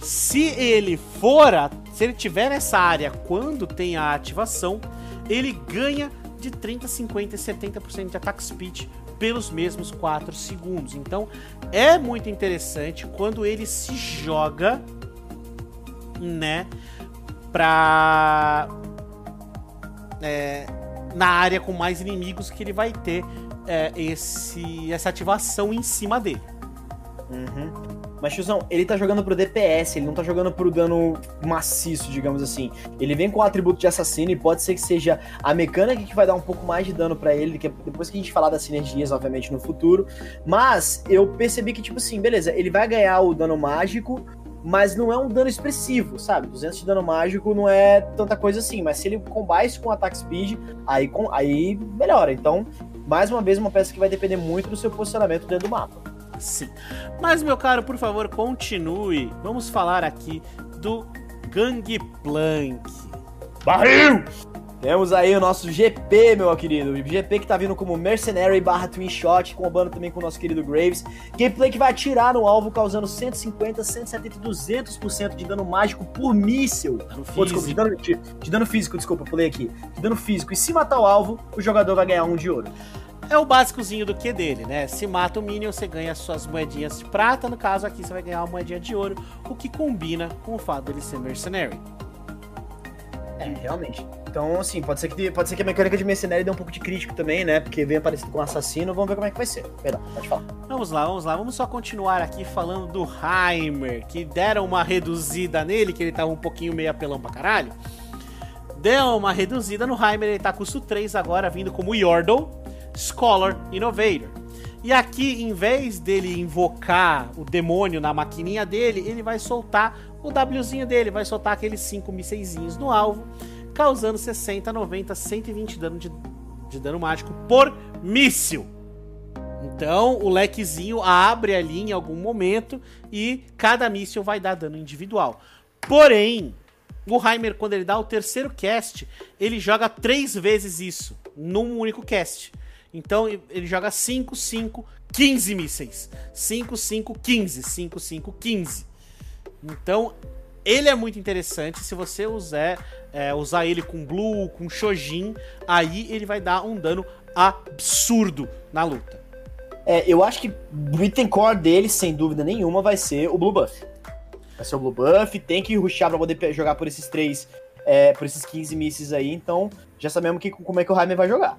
Speaker 1: Se ele for, a, se ele tiver nessa área quando tem a ativação, ele ganha de 30, 50 e 70% de attack speed pelos mesmos 4 segundos. Então é muito interessante quando ele se joga, né, pra. É, na área com mais inimigos que ele vai ter é, esse, essa ativação em cima dele.
Speaker 2: Uhum. Mas, tiozão, ele tá jogando pro DPS, ele não tá jogando pro dano maciço, digamos assim. Ele vem com o atributo de assassino e pode ser que seja a mecânica que vai dar um pouco mais de dano para ele, que é depois que a gente falar das sinergias, obviamente, no futuro. Mas eu percebi que, tipo assim, beleza, ele vai ganhar o dano mágico, mas não é um dano expressivo, sabe? 200 de dano mágico não é tanta coisa assim, mas se ele combate com ataque speed, aí, com, aí melhora. Então, mais uma vez, uma peça que vai depender muito do seu posicionamento dentro do mapa.
Speaker 1: Sim. Mas, meu caro, por favor, continue. Vamos falar aqui do Gangplank.
Speaker 2: Barril! Temos aí o nosso GP, meu querido. O GP que tá vindo como Mercenary barra Twin Shot, combando também com o nosso querido Graves. Gameplay que vai atirar no alvo, causando 150, 170 e 200% de dano mágico por míssil. Dano oh, desculpa, de, dano, de, de dano físico, desculpa, pulei aqui. De dano físico. E se matar o alvo, o jogador vai ganhar um de ouro.
Speaker 1: É o básicozinho do que dele, né? Se mata o Minion, você ganha suas moedinhas de prata. No caso aqui, você vai ganhar uma moedinha de ouro, o que combina com o fato dele ser mercenário.
Speaker 2: É, realmente. Então, assim, pode ser que, pode ser que a mecânica de mercenário dê um pouco de crítico também, né? Porque vem aparecido com um assassino. Vamos ver como é que vai ser. Perdão, pode falar.
Speaker 1: Vamos lá, vamos lá. Vamos só continuar aqui falando do Heimer, que deram uma reduzida nele, que ele tava um pouquinho meio apelão pra caralho. Deu uma reduzida no Heimer, ele tá custo 3 agora, vindo como Yordle. Scholar Innovator. E aqui, em vez dele invocar o demônio na maquininha dele, ele vai soltar o Wzinho dele, vai soltar aqueles 5 mísseisinhos no alvo, causando 60, 90, 120 dano de, de dano mágico por míssil. Então o lequezinho abre ali em algum momento e cada míssil vai dar dano individual. Porém, o Heimer, quando ele dá o terceiro cast, ele joga três vezes isso num único cast. Então ele joga 5, 5, 15 mísseis. 5, 5, 15. 5, 5, 15. Então ele é muito interessante. Se você usar, é, usar ele com Blue, com Shojin, aí ele vai dar um dano absurdo na luta.
Speaker 2: É, eu acho que o item core dele, sem dúvida nenhuma, vai ser o Blue Buff. Vai ser o Blue Buff, tem que rushar pra poder jogar por esses três, é, por esses 15 misses aí, então já sabemos que, como é que o Heimer vai jogar.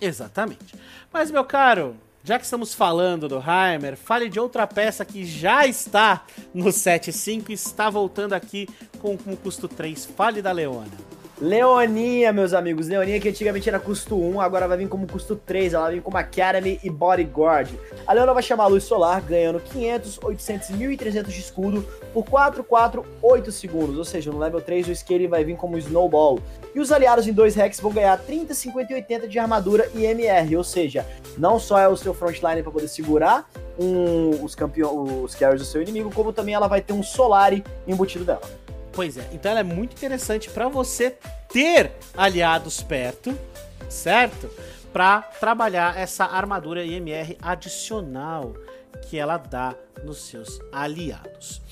Speaker 1: Exatamente. Mas, meu caro, já que estamos falando do Heimer, fale de outra peça que já está no 7.5 e está voltando aqui com custo 3. Fale da Leona.
Speaker 2: Leoninha, meus amigos. Leoninha que antigamente era custo 1, agora vai vir como custo 3. Ela vem como Academy e Bodyguard. A Leona vai chamar a Luz Solar, ganhando 500, 800, 1.300 de escudo por 4, 4, 8 segundos. Ou seja, no level 3 o Scale vai vir como Snowball. E os aliados em 2 Rex vão ganhar 30, 50 e 80 de armadura e MR. Ou seja, não só é o seu frontline para poder segurar um, os, campeões, os carries do seu inimigo, como também ela vai ter um Solari embutido dela.
Speaker 1: Pois é, então ela é muito interessante para você ter aliados perto, certo? Para trabalhar essa armadura IMR adicional que ela dá nos seus aliados.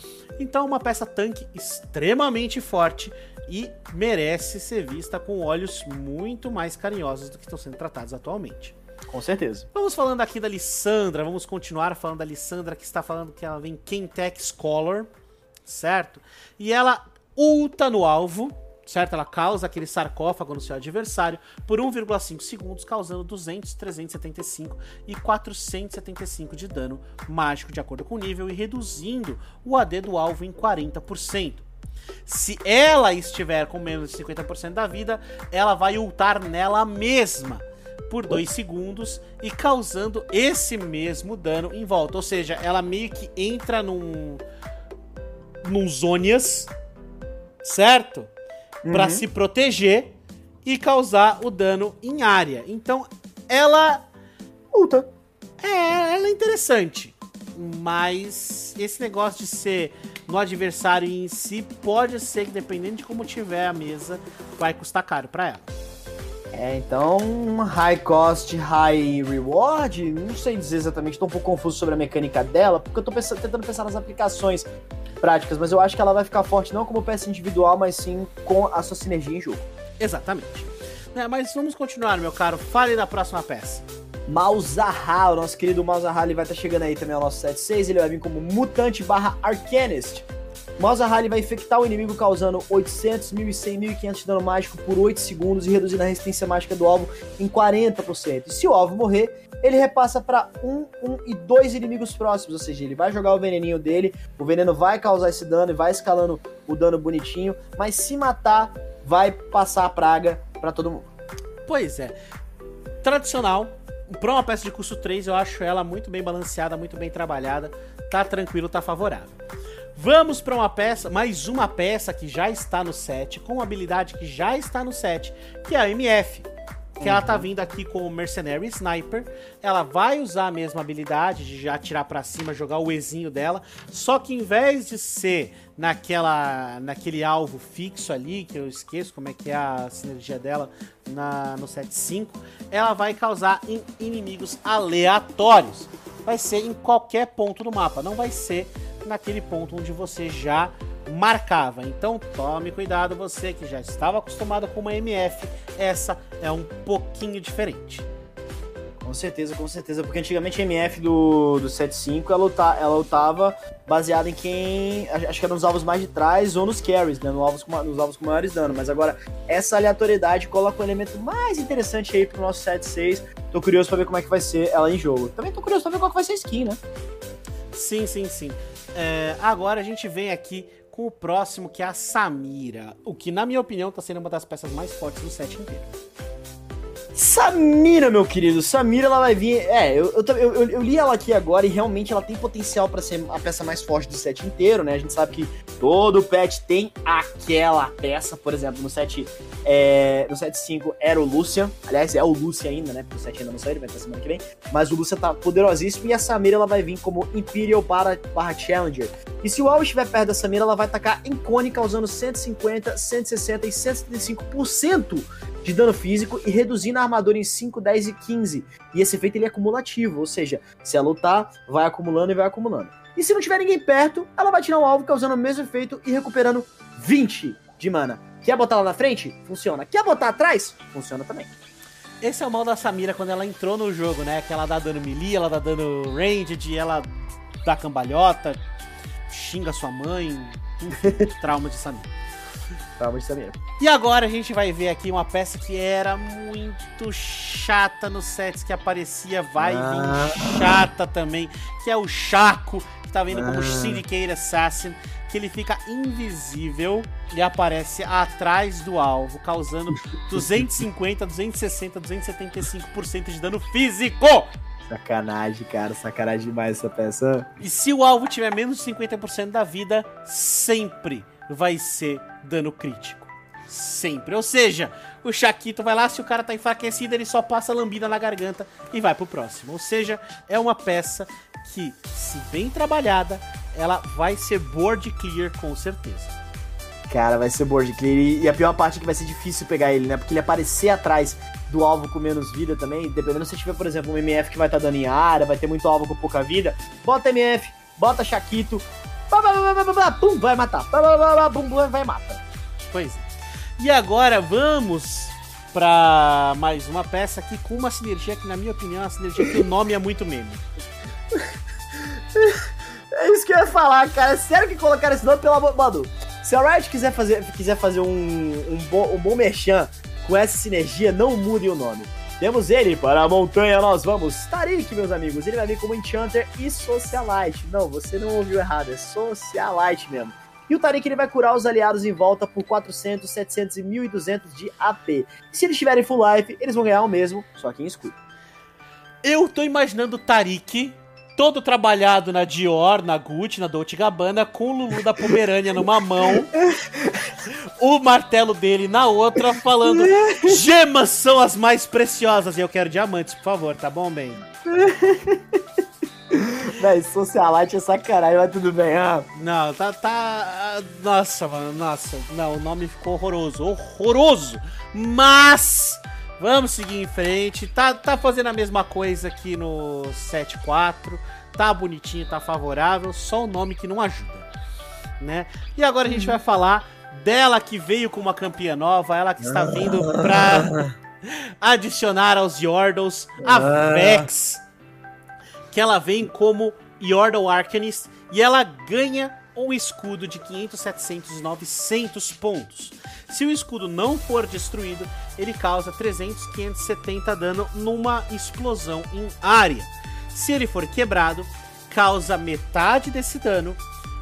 Speaker 1: Então, uma peça tanque extremamente forte e merece ser vista com olhos muito mais carinhosos do que estão sendo tratados atualmente.
Speaker 2: Com certeza.
Speaker 1: Vamos falando aqui da Lissandra, vamos continuar falando da Lissandra, que está falando que ela vem Kentex Scholar, certo? E ela ulta no alvo, certo? Ela causa aquele sarcófago no seu adversário por 1,5 segundos, causando 200, 375 e 475 de dano mágico de acordo com o nível e reduzindo o AD do alvo em 40%. Se ela estiver com menos de 50% da vida, ela vai ultar nela mesma por 2 segundos e causando esse mesmo dano em volta. Ou seja, ela meio que entra num. num Zonias, certo? Uhum. Para se proteger e causar o dano em área. Então, ela.
Speaker 2: Ulta.
Speaker 1: É, ela é interessante. Mas esse negócio de ser no adversário em si pode ser que, dependendo de como tiver a mesa, vai custar caro para ela.
Speaker 2: É, então, high cost, high reward, não sei dizer exatamente, estou um pouco confuso sobre a mecânica dela, porque eu estou pensando, tentando pensar nas aplicações práticas, mas eu acho que ela vai ficar forte não como peça individual, mas sim com a sua sinergia em jogo.
Speaker 1: Exatamente. É, mas vamos continuar, meu caro. Fale da próxima peça.
Speaker 2: Malzahar, o nosso querido Malzahar, ele vai estar tá chegando aí também ao nosso 7.6, ele vai vir como Mutante barra Arcanist. Malzahar vai infectar o inimigo causando 800, 1100, 1500 de dano mágico por 8 segundos e reduzindo a resistência mágica do alvo em 40%. E se o alvo morrer, ele repassa para 1, 1 e 2 inimigos próximos, ou seja, ele vai jogar o veneninho dele, o veneno vai causar esse dano e vai escalando o dano bonitinho, mas se matar, vai passar a praga para todo mundo.
Speaker 1: Pois é. Tradicional, para uma peça de custo 3, eu acho ela muito bem balanceada, muito bem trabalhada, tá tranquilo, tá favorável. Vamos para uma peça, mais uma peça que já está no set, com uma habilidade que já está no set, que é a MF. Que uhum. ela tá vindo aqui com o Mercenary Sniper. Ela vai usar a mesma habilidade de já atirar para cima, jogar o Ezinho dela. Só que em vez de ser naquela, naquele alvo fixo ali, que eu esqueço como é que é a sinergia dela na, no set 5, ela vai causar em inimigos aleatórios. Vai ser em qualquer ponto do mapa, não vai ser naquele ponto onde você já marcava. Então tome cuidado, você que já estava acostumado com uma MF, essa é um pouquinho diferente.
Speaker 2: Com certeza, com certeza, porque antigamente a MF do, do 7.5 ela, ela lutava baseada em quem. Acho que era nos alvos mais de trás ou nos carries, né? Nos alvos com, nos alvos com maiores danos. Mas agora, essa aleatoriedade coloca um elemento mais interessante aí pro nosso 7.6. Tô curioso pra ver como é que vai ser ela em jogo. Também tô curioso pra ver qual que vai ser a skin, né?
Speaker 1: Sim, sim, sim. É, agora a gente vem aqui com o próximo, que é a Samira. O que, na minha opinião, tá sendo uma das peças mais fortes do set inteiro.
Speaker 2: Samira, meu querido, Samira ela vai vir. É, eu, eu, eu, eu, li ela aqui agora e realmente ela tem potencial para ser a peça mais forte do set inteiro, né? A gente sabe que todo pet tem aquela peça, por exemplo, no set, é, no set 5 era o Lucian. Aliás, é o Lucian ainda, né? Porque o set ainda não saiu, ele vai ter semana que vem. Mas o Lucian tá poderosíssimo e a Samira ela vai vir como Imperial para, para Challenger. E se o alvo estiver perto da Samira, ela vai atacar em cone, causando 150, 160 e 175% de dano físico e reduzindo a armadura em 5, 10 e 15. E esse efeito ele é acumulativo, ou seja, se ela lutar, vai acumulando e vai acumulando. E se não tiver ninguém perto, ela vai tirar o alvo causando o mesmo efeito e recuperando 20 de mana. Quer botar lá na frente? Funciona. Quer botar atrás? Funciona também.
Speaker 1: Esse é o mal da Samira quando ela entrou no jogo, né? Que ela dá dano melee, ela dá dano ranged, ela dá cambalhota, xinga sua mãe. <laughs> trauma de Samira.
Speaker 2: Samira.
Speaker 1: E agora a gente vai ver aqui uma peça que era muito chata nos sets que aparecia, vai ah. vir chata também, que é o Chaco, que tá vindo como ah. Syndicate Assassin, que ele fica invisível e aparece atrás do alvo, causando 250, 260, 275% de dano físico.
Speaker 2: Sacanagem, cara, sacanagem demais essa peça.
Speaker 1: E se o alvo tiver menos de 50% da vida, sempre vai ser dano crítico. Sempre. Ou seja, o Chaquito vai lá, se o cara tá enfraquecido, ele só passa lambida na garganta e vai pro próximo. Ou seja, é uma peça que, se bem trabalhada, ela vai ser board clear com certeza.
Speaker 2: Cara, vai ser board clear. E a pior parte é que vai ser difícil pegar ele, né? Porque ele aparecer atrás do alvo com menos vida também, dependendo se tiver, por exemplo, um MF que vai estar tá dando em área, vai ter muito alvo com pouca vida, bota MF, bota Chaquito, Pum, vai matar. Pum, vai matar.
Speaker 1: Pois é. E agora vamos para mais uma peça aqui com uma sinergia que, na minha opinião, é uma sinergia que o nome é muito meme. <laughs>
Speaker 2: É isso que eu ia falar, cara. Sério que colocaram esse nome pelo amor. Mano, se a Riot quiser fazer, quiser fazer um, um, bom, um bom merchan com essa sinergia, não mudem o nome. Temos ele, para a montanha nós vamos. Tarik, meus amigos, ele vai vir como Enchanter e Socialite. Não, você não ouviu errado, é Socialite mesmo. E o Tarik ele vai curar os aliados em volta por 400, 700 e 1200 de AP. Se eles tiverem full life, eles vão ganhar o mesmo, só que em escudo.
Speaker 1: Eu tô imaginando o Tarik todo trabalhado na Dior, na Gucci, na Dolce Gabbana, com o Lulu da Pomerânia numa mão, o martelo dele na outra, falando: gemas são as mais preciosas e eu quero diamantes, por favor, tá bom, bem?
Speaker 2: Véi, socialite é sacanagem, mas tudo bem, ah.
Speaker 1: Não, tá, tá. Nossa, mano, nossa. Não, o nome ficou horroroso. Horroroso! Mas. Vamos seguir em frente. Tá, tá fazendo a mesma coisa aqui no 7.4. Tá bonitinho, tá favorável. Só o nome que não ajuda. Né? E agora a gente vai falar dela que veio com uma campeã nova. Ela que está vindo pra <laughs> adicionar aos Yordles a ah. Vex. Que ela vem como Yordle Arcanist. E ela ganha um escudo de 500, 700, 900 pontos. Se o escudo não for destruído, ele causa 300, 570 dano numa explosão em área. Se ele for quebrado, causa metade desse dano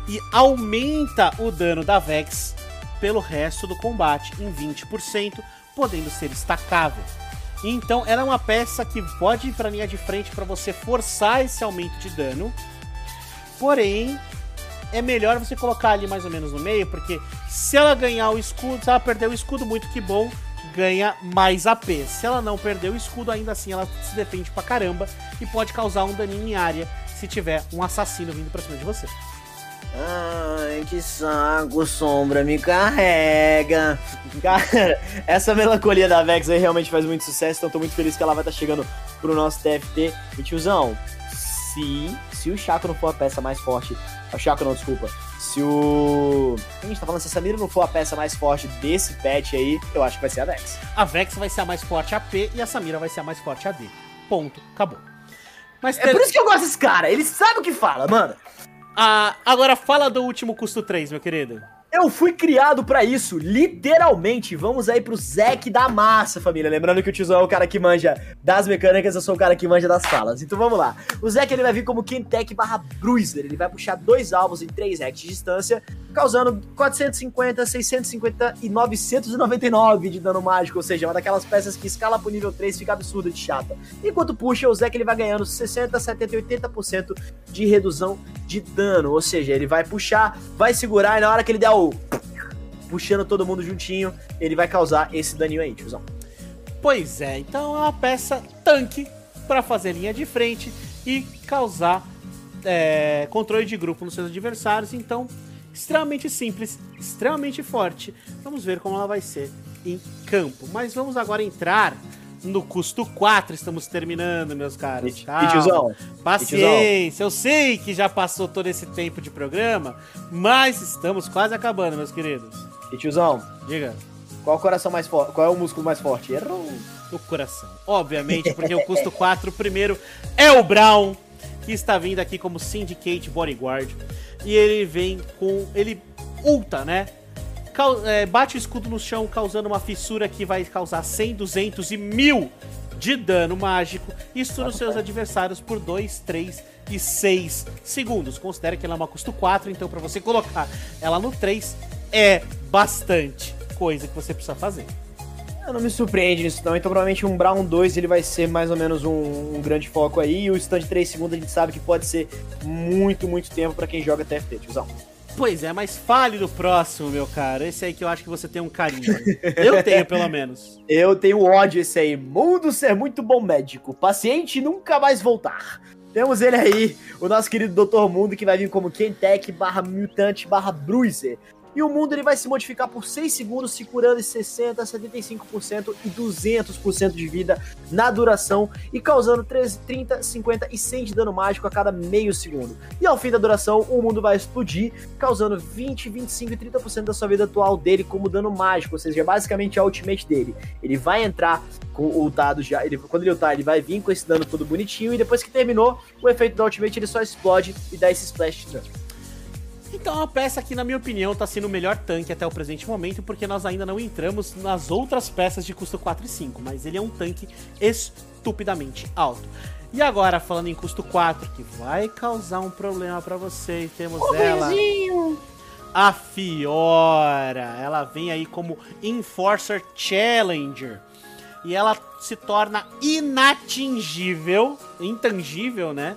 Speaker 1: e aumenta o dano da Vex pelo resto do combate em 20%, podendo ser estacável. Então, ela é uma peça que pode ir para linha de frente para você forçar esse aumento de dano. Porém, é melhor você colocar ali mais ou menos no meio, porque se ela ganhar o escudo, se ela perder o escudo, muito que bom, ganha mais AP. Se ela não perder o escudo, ainda assim ela se defende pra caramba e pode causar um daninho em área se tiver um assassino vindo pra cima de você.
Speaker 2: Ai, que saco, sombra, me carrega. Cara, <laughs> essa melancolia da Vex aí realmente faz muito sucesso, então tô muito feliz que ela vai estar tá chegando pro nosso TFT. E tiozão, se, se o Chaco não for a peça mais forte o Chaco não, desculpa. Se o. A gente tá falando, se a Samira não for a peça mais forte desse patch aí, eu acho que vai ser a Vex.
Speaker 1: A Vex vai ser a mais forte AP e a Samira vai ser a mais forte AD. Ponto. Acabou.
Speaker 2: Mas ter... É por isso que eu gosto desse cara, ele sabe o que fala, mano.
Speaker 1: Ah, agora fala do último custo 3, meu querido.
Speaker 2: Eu fui criado para isso, literalmente. Vamos aí pro Zek da massa, família. Lembrando que o tiozão é o cara que manja das mecânicas, eu sou o cara que manja das falas. Então vamos lá. O Zek ele vai vir como Kentech barra Bruiser. Ele vai puxar dois alvos em 3 hacks de distância, causando 450, 650 e 999 de dano mágico. Ou seja, uma daquelas peças que escala pro nível 3 fica absurda de chata. Enquanto puxa, o Zek ele vai ganhando 60, 70 e 80% de redução de dano. Ou seja, ele vai puxar, vai segurar e na hora que ele der o puxando todo mundo juntinho, ele vai causar esse daninho aí, tiozão.
Speaker 1: Pois é, então é uma peça tanque para fazer linha de frente e causar é, controle de grupo nos seus adversários. Então, extremamente simples, extremamente forte. Vamos ver como ela vai ser em campo. Mas vamos agora entrar no custo 4 estamos terminando, meus caros.
Speaker 2: E, e tiozão?
Speaker 1: Paciência, eu sei que já passou todo esse tempo de programa, mas estamos quase acabando, meus queridos.
Speaker 2: E tiozão?
Speaker 1: Diga.
Speaker 2: Qual é o coração mais forte? Qual é o músculo mais forte? Errou.
Speaker 1: O coração. Obviamente, porque o custo 4 primeiro é o Brown, que está vindo aqui como Syndicate Bodyguard. E ele vem com. Ele ulta, né? É, bate o escudo no chão, causando uma fissura que vai causar 100, 200 e 1000 de dano mágico. Isso nos seus adversários por 2, 3 e 6 segundos. Considere que ela é uma custo 4, então para você colocar ela no 3 é bastante coisa que você precisa fazer.
Speaker 2: Eu não me surpreende nisso não, então provavelmente um Brown 2 ele vai ser mais ou menos um, um grande foco aí, e o stand 3 segundos a gente sabe que pode ser muito, muito tempo para quem joga TFT, tiozão.
Speaker 1: Pois é, mas fale do próximo, meu cara. Esse aí que eu acho que você tem um carinho. eu tenho, <laughs> pelo menos.
Speaker 2: Eu tenho ódio esse aí. Mundo ser muito bom médico. Paciente nunca mais voltar. Temos ele aí, o nosso querido Dr. Mundo, que vai vir como Kentech barra Mutante barra Bruiser e o mundo ele vai se modificar por 6 segundos, se curando em 60%, 75% e 200% de vida na duração e causando 13, 30, 50 e 100 de dano mágico a cada meio segundo. E ao fim da duração, o mundo vai explodir, causando 20, 25 e 30% da sua vida atual dele como dano mágico, ou seja, basicamente a ultimate dele. Ele vai entrar com o dado já, ele, quando ele ultar, ele vai vir com esse dano todo bonitinho e depois que terminou, o efeito da ultimate ele só explode e dá esse splash dano.
Speaker 1: Então a peça aqui, na minha opinião, está sendo o melhor tanque até o presente momento, porque nós ainda não entramos nas outras peças de custo 4 e 5, mas ele é um tanque estupidamente alto. E agora, falando em custo 4, que vai causar um problema para vocês, temos oh, ela... A Fiora, ela vem aí como Enforcer Challenger. E ela se torna inatingível, intangível, né?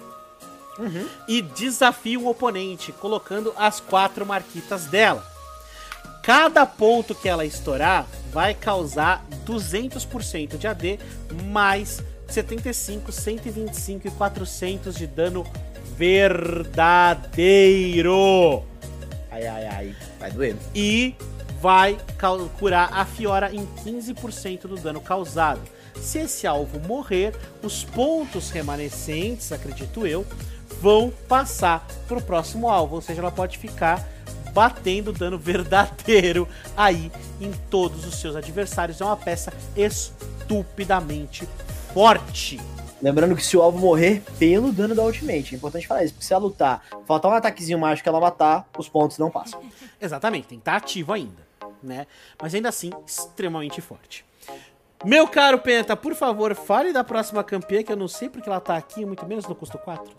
Speaker 1: Uhum. e desafia o oponente, colocando as quatro marquitas dela. Cada ponto que ela estourar vai causar 200% de AD, mais 75, 125 e 400 de dano verdadeiro.
Speaker 2: Ai, ai, ai, vai doer.
Speaker 1: E vai curar a Fiora em 15% do dano causado. Se esse alvo morrer, os pontos remanescentes, acredito eu, vão passar pro próximo alvo, ou seja, ela pode ficar batendo dano <laughs> verdadeiro aí em todos os seus adversários. É uma peça estupidamente forte.
Speaker 2: Lembrando que se o alvo morrer pelo dano da ultimate, é importante falar isso, porque se ela lutar, faltar um ataquezinho mágico que ela matar, os pontos não passam. <laughs>
Speaker 1: Exatamente, tem que estar ativo ainda, né? Mas ainda assim, extremamente forte. Meu caro Penta, por favor, fale da próxima campeã, que eu não sei porque ela tá aqui, muito menos no custo 4.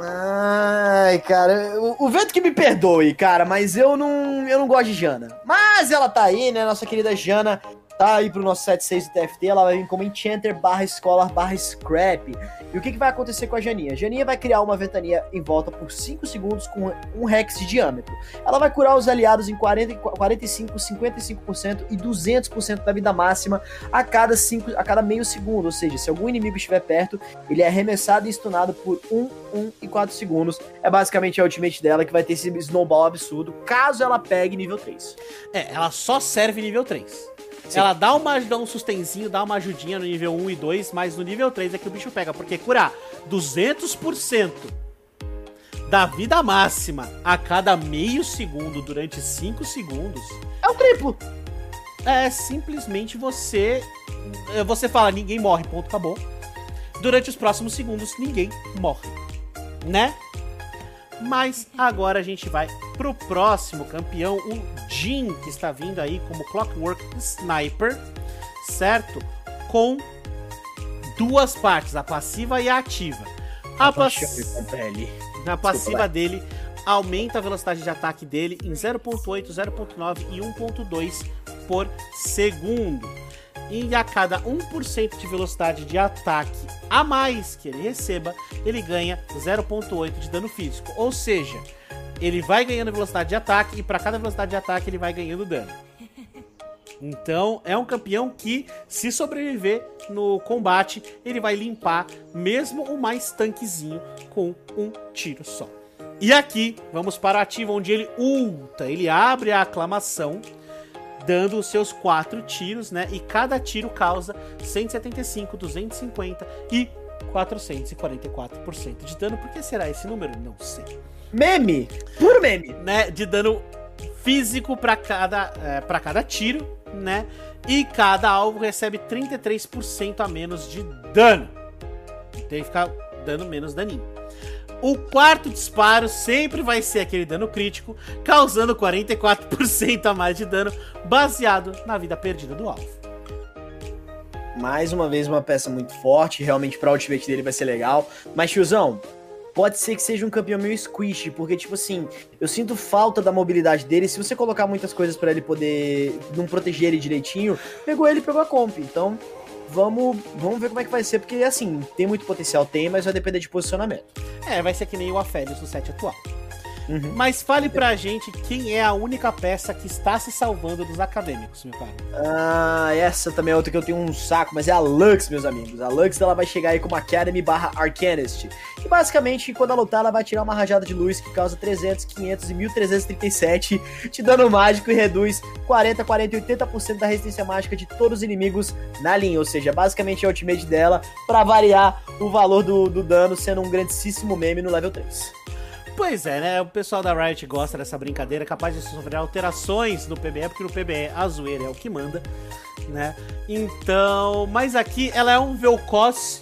Speaker 2: Ai, cara, o, o, vento que me perdoe, cara, mas eu não, eu não gosto de Jana. Mas ela tá aí, né, nossa querida Jana, tá aí pro nosso 76 do TFT, ela vai vir como Enchanter barra Scholar barra Scrap. E o que, que vai acontecer com a Janinha? A Janinha vai criar uma ventania em volta por 5 segundos com um Rex de diâmetro. Ela vai curar os aliados em 40, 45, 55% e 200% da vida máxima a cada, cinco, a cada meio segundo. Ou seja, se algum inimigo estiver perto, ele é arremessado e stunado por 1, 1 e 4 segundos. É basicamente a ultimate dela que vai ter esse snowball absurdo, caso ela pegue nível 3.
Speaker 1: É, ela só serve nível 3. Sim. Ela dá, uma, dá um sustenzinho, dá uma ajudinha no nível 1 e 2, mas no nível 3 é que o bicho pega. Porque curar 200% da vida máxima a cada meio segundo durante 5 segundos.
Speaker 2: É o triplo!
Speaker 1: É simplesmente você. Você fala, ninguém morre, ponto, acabou. Durante os próximos segundos, ninguém morre. Né? Mas agora a gente vai pro próximo campeão, o Jin, que está vindo aí como Clockwork Sniper, certo? Com duas partes, a passiva e a ativa. A, a passiva dele aumenta a velocidade de ataque dele em 0.8, 0.9 e 1.2 por segundo. E a cada 1% de velocidade de ataque a mais que ele receba, ele ganha 0.8 de dano físico. Ou seja, ele vai ganhando velocidade de ataque e para cada velocidade de ataque ele vai ganhando dano. <laughs> Então é um campeão que, se sobreviver no combate, ele vai limpar mesmo o mais tanquezinho com um tiro só. E aqui vamos para a ativa onde ele ulta, ele abre a aclamação, dando os seus quatro tiros, né? E cada tiro causa 175, 250 e 444% de dano. Por que será esse número? Não sei.
Speaker 2: Meme! Puro meme!
Speaker 1: Né? De dano físico para cada, é, pra cada tiro né? E cada alvo recebe 33% a menos de dano. Tem que ficar dando menos daninho. O quarto disparo sempre vai ser aquele dano crítico, causando 44% a mais de dano, baseado na vida perdida do alvo.
Speaker 2: Mais uma vez, uma peça muito forte. Realmente, para o ultimate dele vai ser legal. Mas, tiozão, pode ser que seja um campeão meio squish, porque, tipo assim, eu sinto falta da mobilidade dele. Se você colocar muitas coisas para ele poder não proteger ele direitinho, pegou ele pegou a comp. Então, vamos, vamos ver como é que vai ser, porque, assim, tem muito potencial, tem, mas vai depender de posicionamento.
Speaker 1: É, vai ser que nem o Aphelios no set atual. Uhum. Mas fale pra gente quem é a única peça que está se salvando dos acadêmicos, meu cara.
Speaker 2: Ah, essa também é outra que eu tenho um saco, mas é a Lux, meus amigos. A Lux ela vai chegar aí com uma Academy barra Arcanist. E basicamente, quando ela lutar, ela vai tirar uma rajada de luz que causa 300, 500 e 1337 de dano mágico e reduz 40, 40 e 80% da resistência mágica de todos os inimigos na linha. Ou seja, basicamente é o ultimate dela para variar o valor do, do dano, sendo um grandíssimo meme no level 3.
Speaker 1: Pois é, né? O pessoal da Riot gosta dessa brincadeira, capaz de sofrer alterações no PBE, porque no PBE a zoeira é o que manda, né? Então, mas aqui ela é um Vel'Koz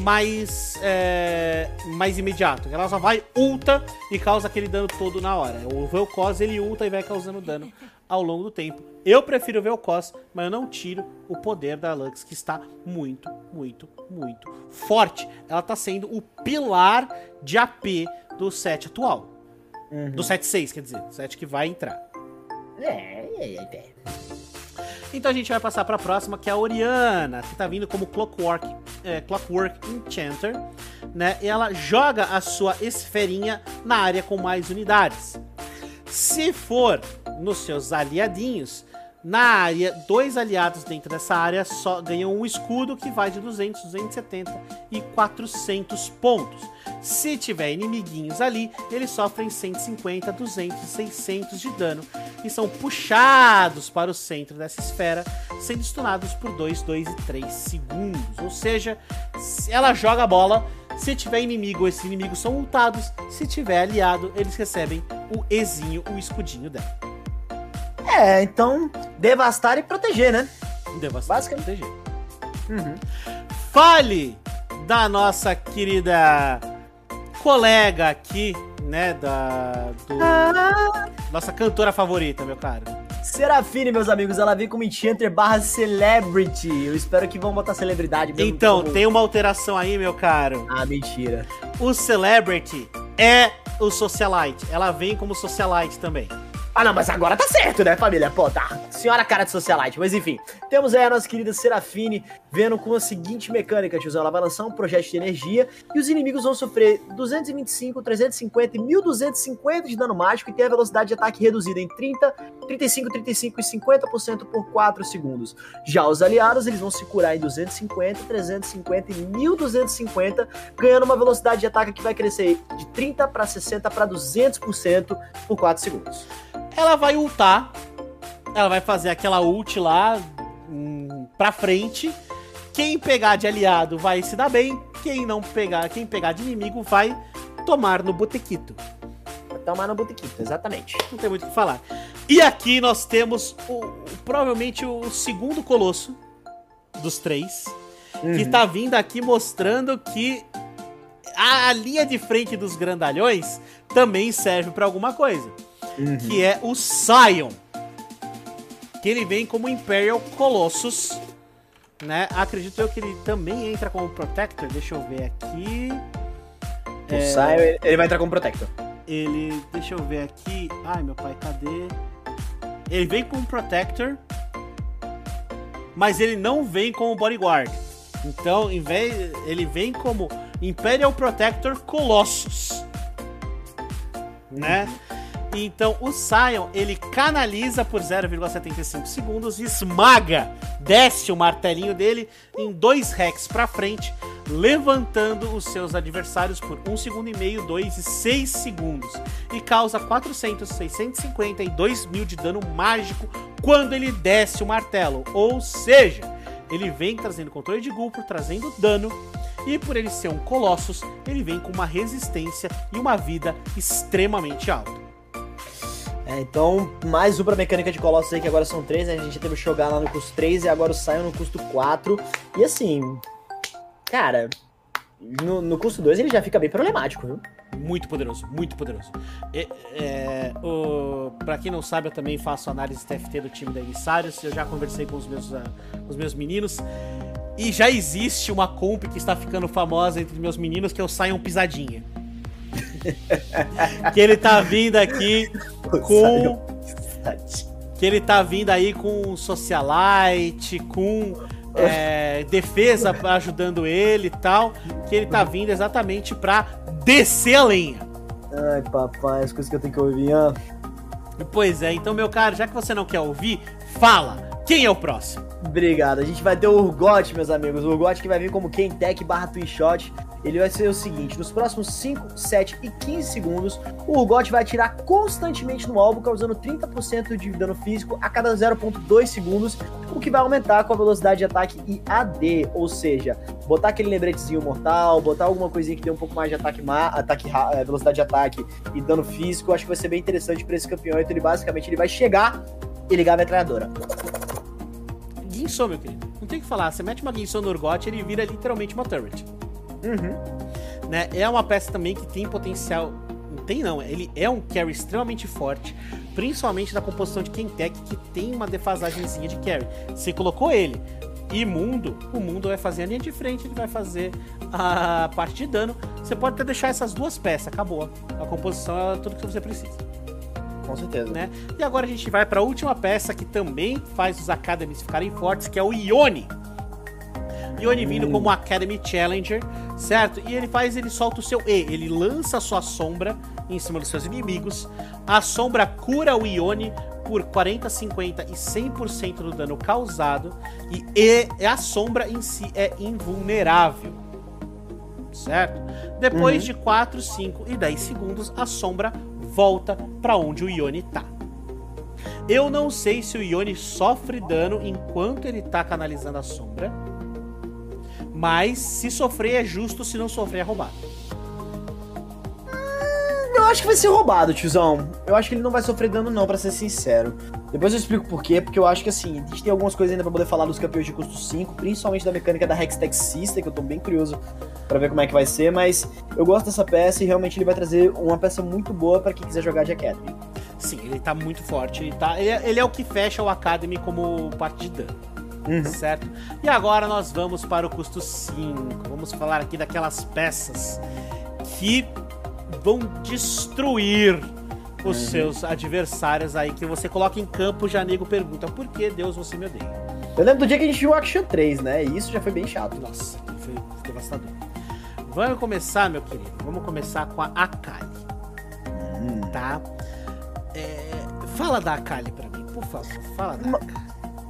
Speaker 1: mais é, mais imediato. Ela só vai ulta e causa aquele dano todo na hora. O Vel'Koz ele ulta e vai causando dano ao longo do tempo. Eu prefiro ver o Cos, mas eu não tiro o poder da Lux, que está muito, muito, muito forte. Ela está sendo o pilar de AP do set atual. Uhum. Do set 6, quer dizer, do set que vai entrar. É, é, é. Então a gente vai passar para a próxima, que é a Oriana, que está vindo como Clockwork, é, Clockwork Enchanter, né? E ela joga a sua esferinha na área com mais unidades. Se for nos seus aliadinhos, na área, dois aliados dentro dessa área só ganham um escudo que vai de 200, 270 e 400 pontos. Se tiver inimiguinhos ali, eles sofrem 150, 200 e 600 de dano e são puxados para o centro dessa esfera, sendo stunados por 2, 2 e 3 segundos. Ou seja, ela joga a bola, se tiver inimigo, esses inimigos são ultados. Se tiver aliado, eles recebem o Ezinho, o escudinho dela.
Speaker 2: É, então, devastar e proteger, né?
Speaker 1: Devastar e proteger. Uhum. Fale da nossa querida colega aqui, né? Da. Do... Ah. Nossa cantora favorita, meu caro.
Speaker 2: Serafine, meus amigos, ela vem como Enchanter barra Celebrity. Eu espero que vão botar celebridade
Speaker 1: mesmo. Então, como... tem uma alteração aí, meu caro.
Speaker 2: Ah, mentira.
Speaker 1: O Celebrity é o Socialite. Ela vem como Socialite também.
Speaker 2: Ah, não, mas agora tá certo, né, família? Pô, tá. Senhora cara de socialite. Mas enfim, temos aí a nossa querida Serafine vendo com a seguinte mecânica, tiozão. Ela vai lançar um projeto de energia e os inimigos vão sofrer 225, 350 e 1250 de dano mágico e ter a velocidade de ataque reduzida em 30, 35, 35 e 50% por 4 segundos. Já os aliados, eles vão se curar em 250, 350 e 1250, ganhando uma velocidade de ataque que vai crescer de 30 para 60 para 200% por 4 segundos.
Speaker 1: Ela vai ultar. Ela vai fazer aquela ult lá hum, pra frente. Quem pegar de aliado vai se dar bem. Quem não pegar, quem pegar de inimigo vai tomar no botequito.
Speaker 2: Vai tomar no botequito, exatamente.
Speaker 1: Não tem muito o que falar. E aqui nós temos o, provavelmente o segundo colosso dos três. Uhum. Que tá vindo aqui mostrando que a, a linha de frente dos grandalhões também serve para alguma coisa. Uhum. Que é o Sion. Que ele vem como Imperial Colossus. Né? Acredito eu que ele também entra como Protector. Deixa eu ver aqui.
Speaker 2: O é... Sion, ele vai entrar como Protector.
Speaker 1: Ele. Deixa eu ver aqui. Ai, meu pai, cadê? Ele vem como Protector. Mas ele não vem como Bodyguard. Então, em vez, ele vem como Imperial Protector Colossus. Né? Então, o Sion, ele canaliza por 0,75 segundos, esmaga, desce o martelinho dele em dois hacks para frente, levantando os seus adversários por 1 segundo e meio, 2 e 6 segundos. E causa 400, 650 e 2 mil de dano mágico quando ele desce o martelo. Ou seja, ele vem trazendo controle de grupo, trazendo dano. E por ele ser um Colossus, ele vem com uma resistência e uma vida extremamente alta.
Speaker 2: É, então, mais uma mecânica de Colossus aí, que agora são três, né? A gente teve o Shogun lá no custo 3 e agora o Sion no custo 4. E assim, cara, no, no custo 2 ele já fica bem problemático, viu?
Speaker 1: Muito poderoso, muito poderoso. É, é, o, pra quem não sabe, eu também faço análise TFT do time da Emissários. Eu já conversei com os meus, uh, os meus meninos. E já existe uma comp que está ficando famosa entre meus meninos, que é o Sion Pisadinha. <laughs> que ele tá vindo aqui com. Que ele tá vindo aí com socialite, com é, defesa ajudando ele e tal. Que ele tá vindo exatamente pra descer a lenha.
Speaker 2: Ai, papai, as coisas que eu tenho que ouvir, ó.
Speaker 1: Pois é, então, meu caro, já que você não quer ouvir, fala! Quem é o próximo?
Speaker 2: Obrigado. A gente vai ter o Urgot, meus amigos. O Urgot que vai vir como Kentech barra Twinshot. Ele vai ser o seguinte: nos próximos 5, 7 e 15 segundos, o Urgot vai atirar constantemente no alvo, causando 30% de dano físico a cada 0,2 segundos, o que vai aumentar com a velocidade de ataque e AD. Ou seja, botar aquele lembretezinho mortal, botar alguma coisinha que dê um pouco mais de ataque, ataque é, velocidade de ataque e dano físico. Acho que vai ser bem interessante para esse campeão. Então, ele basicamente ele vai chegar e ligar a metralhadora.
Speaker 1: Guinso, meu querido. Não tem o que falar. Você mete uma Guinso no Urgot, ele vira literalmente uma turret. Uhum. Né? É uma peça também que tem potencial. Não tem não, ele é um carry extremamente forte, principalmente na composição de Kentech, que tem uma defasagemzinha de carry. Você colocou ele imundo, o mundo vai fazer a linha de frente, ele vai fazer a parte de dano. Você pode até deixar essas duas peças, acabou. A composição é tudo que você precisa.
Speaker 2: Com certeza.
Speaker 1: Né? E agora a gente vai para a última peça que também faz os Academies ficarem fortes, que é o Ione. Ione vindo como Academy Challenger, certo? E ele faz, ele solta o seu E, ele lança a sua sombra em cima dos seus inimigos. A sombra cura o Ione por 40, 50 e 100% do dano causado. E, e a sombra em si é invulnerável. Certo? Depois uhum. de 4, 5 e 10 segundos, a sombra volta para onde o Ione tá. Eu não sei se o Ione sofre dano enquanto ele tá canalizando a sombra. Mas se sofrer é justo, se não sofrer é roubado.
Speaker 2: Eu acho que vai ser roubado, tiozão. Eu acho que ele não vai sofrer dano, não, para ser sincero. Depois eu explico por quê, porque eu acho que assim, a gente tem algumas coisas ainda pra poder falar dos campeões de custo 5, principalmente da mecânica da Hextech System, que eu tô bem curioso para ver como é que vai ser, mas eu gosto dessa peça e realmente ele vai trazer uma peça muito boa para quem quiser jogar de Academy.
Speaker 1: Sim, ele tá muito forte, ele, tá, ele, é, ele é o que fecha o Academy como parte de dano. Uhum. Certo? E agora nós vamos para o custo 5. Vamos falar aqui daquelas peças que vão destruir os uhum. seus adversários aí que você coloca em campo, já nego pergunta: por que Deus você me odeia?
Speaker 2: Eu lembro do dia que a gente viu o Action 3, né? E isso já foi bem chato.
Speaker 1: Nossa, foi devastador. Vamos começar, meu querido. Vamos começar com a Akali. Hum. Tá? É... Fala da Akali pra mim, por favor. Fala da Akali.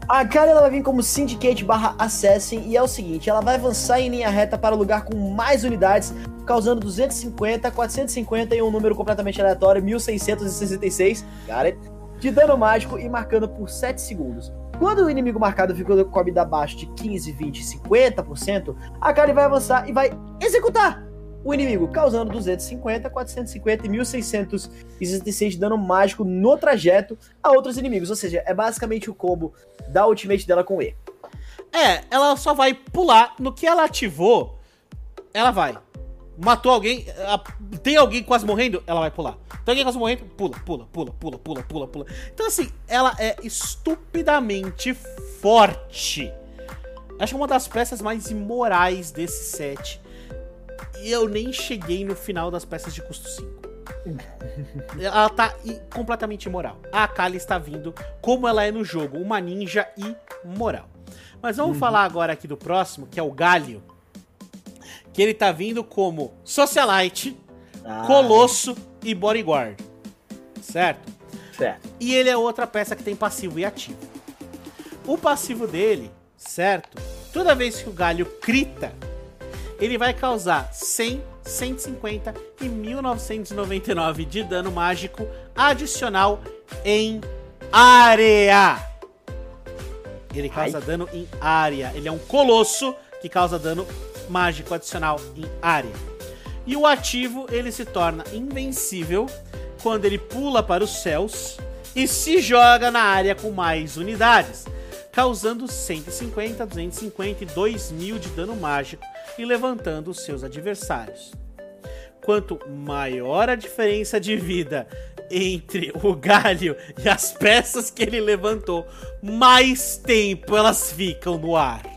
Speaker 2: A Akali ela vai vir como Syndicate barra Assassin e é o seguinte, ela vai avançar em linha reta para o lugar com mais unidades, causando 250, 450 e um número completamente aleatório, 1666, got it, de dano mágico e marcando por 7 segundos. Quando o inimigo marcado ficou com a vida abaixo de 15, 20, 50%, a Akali vai avançar e vai executar o inimigo, causando 250, 450 e 1666 de dano mágico no trajeto a outros inimigos. Ou seja, é basicamente o combo da ultimate dela com E.
Speaker 1: É, ela só vai pular. No que ela ativou, ela vai. Matou alguém, tem alguém quase morrendo, ela vai pular. Tem alguém quase morrendo, pula, pula, pula, pula, pula, pula, pula. Então, assim, ela é estupidamente forte. Acho que é uma das peças mais imorais desse set. E eu nem cheguei no final das peças de custo 5. <laughs> ela tá completamente imoral. A Akali está vindo como ela é no jogo, uma ninja imoral. Mas vamos uhum. falar agora aqui do próximo, que é o Galho. Que ele tá vindo como Socialite, ah. Colosso e Bodyguard. Certo?
Speaker 2: Certo.
Speaker 1: E ele é outra peça que tem passivo e ativo. O passivo dele, certo? Toda vez que o galho crita, ele vai causar 100, 150 e 1999 de dano mágico adicional em área. Ele causa Ai. dano em área. Ele é um colosso que causa dano mágico adicional em área. E o ativo ele se torna invencível quando ele pula para os céus e se joga na área com mais unidades, causando 150, 250 e 2000 de dano mágico e levantando os seus adversários. Quanto maior a diferença de vida entre o galho e as peças que ele levantou, mais tempo elas ficam no ar.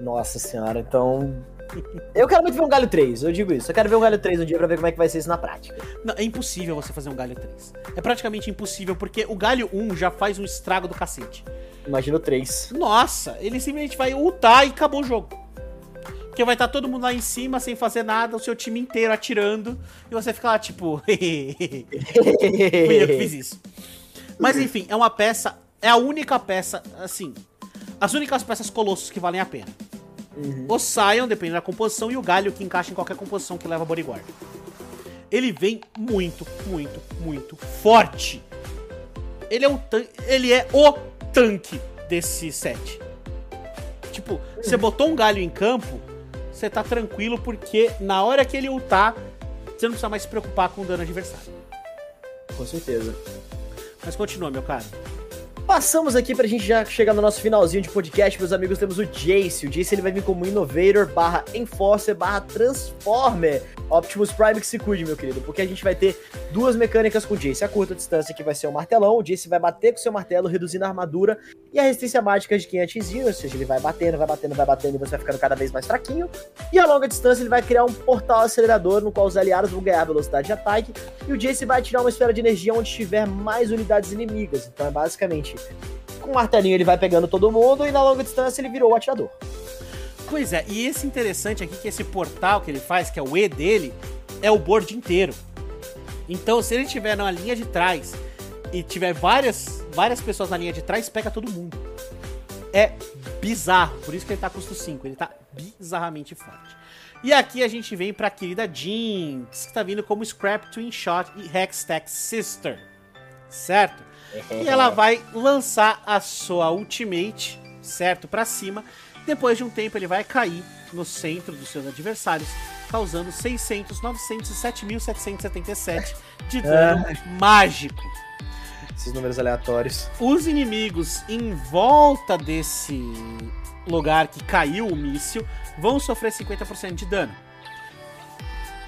Speaker 2: Nossa senhora, então. Eu quero muito ver um galho 3, eu digo isso. Eu quero ver um galho 3 um dia pra ver como é que vai ser isso na prática.
Speaker 1: Não, é impossível você fazer um galho 3. É praticamente impossível, porque o galho 1 já faz um estrago do cacete.
Speaker 2: Imagina o 3.
Speaker 1: Nossa, ele simplesmente vai ultar e acabou o jogo. Porque vai estar todo mundo lá em cima sem fazer nada, o seu time inteiro atirando, e você fica lá tipo. <laughs> Fui eu que fiz isso. Mas enfim, é uma peça. É a única peça, assim. As únicas peças colossos que valem a pena. Uhum. O Sion, dependendo da composição, e o Galho, que encaixa em qualquer composição que leva bodyguard. Ele vem muito, muito, muito forte. Ele é, um ele é o tanque desse set. Tipo, você botou um galho em campo, você tá tranquilo, porque na hora que ele ultar, você não precisa mais se preocupar com o dano adversário.
Speaker 2: Com certeza.
Speaker 1: Mas continua, meu cara.
Speaker 2: Passamos aqui pra gente já chegar no nosso finalzinho de podcast, meus amigos, temos o Jace. O Jace ele vai vir como Innovator, barra Enforcer, barra Transformer. Optimus Prime que se cuide, meu querido, porque a gente vai ter duas mecânicas com o Jace. A curta distância que vai ser o martelão, o Jace vai bater com seu martelo, reduzindo a armadura e a resistência mágica de quem atingir, ou seja, ele vai batendo, vai batendo, vai batendo e você vai ficando cada vez mais fraquinho. E a longa distância ele vai criar um portal acelerador no qual os aliados vão ganhar velocidade de ataque e o Jace vai atirar uma esfera de energia onde tiver mais unidades inimigas. Então é basicamente com o martelinho ele vai pegando todo mundo e na longa distância ele virou o atirador.
Speaker 1: Pois é, e esse interessante aqui que esse portal que ele faz, que é o E dele, é o board inteiro. Então, se ele tiver na linha de trás e tiver várias, várias pessoas na linha de trás, pega todo mundo. É bizarro, por isso que ele tá custo 5, ele tá bizarramente forte. E aqui a gente vem pra querida Jinx, que tá vindo como Scrap Twin Shot e Hextech Sister, certo? E ela vai lançar a sua Ultimate, certo, para cima. Depois de um tempo ele vai cair no centro dos seus adversários, causando 600, 900 7.777 de dano é. mágico.
Speaker 2: Esses números aleatórios.
Speaker 1: Os inimigos em volta desse lugar que caiu o míssil vão sofrer 50% de dano.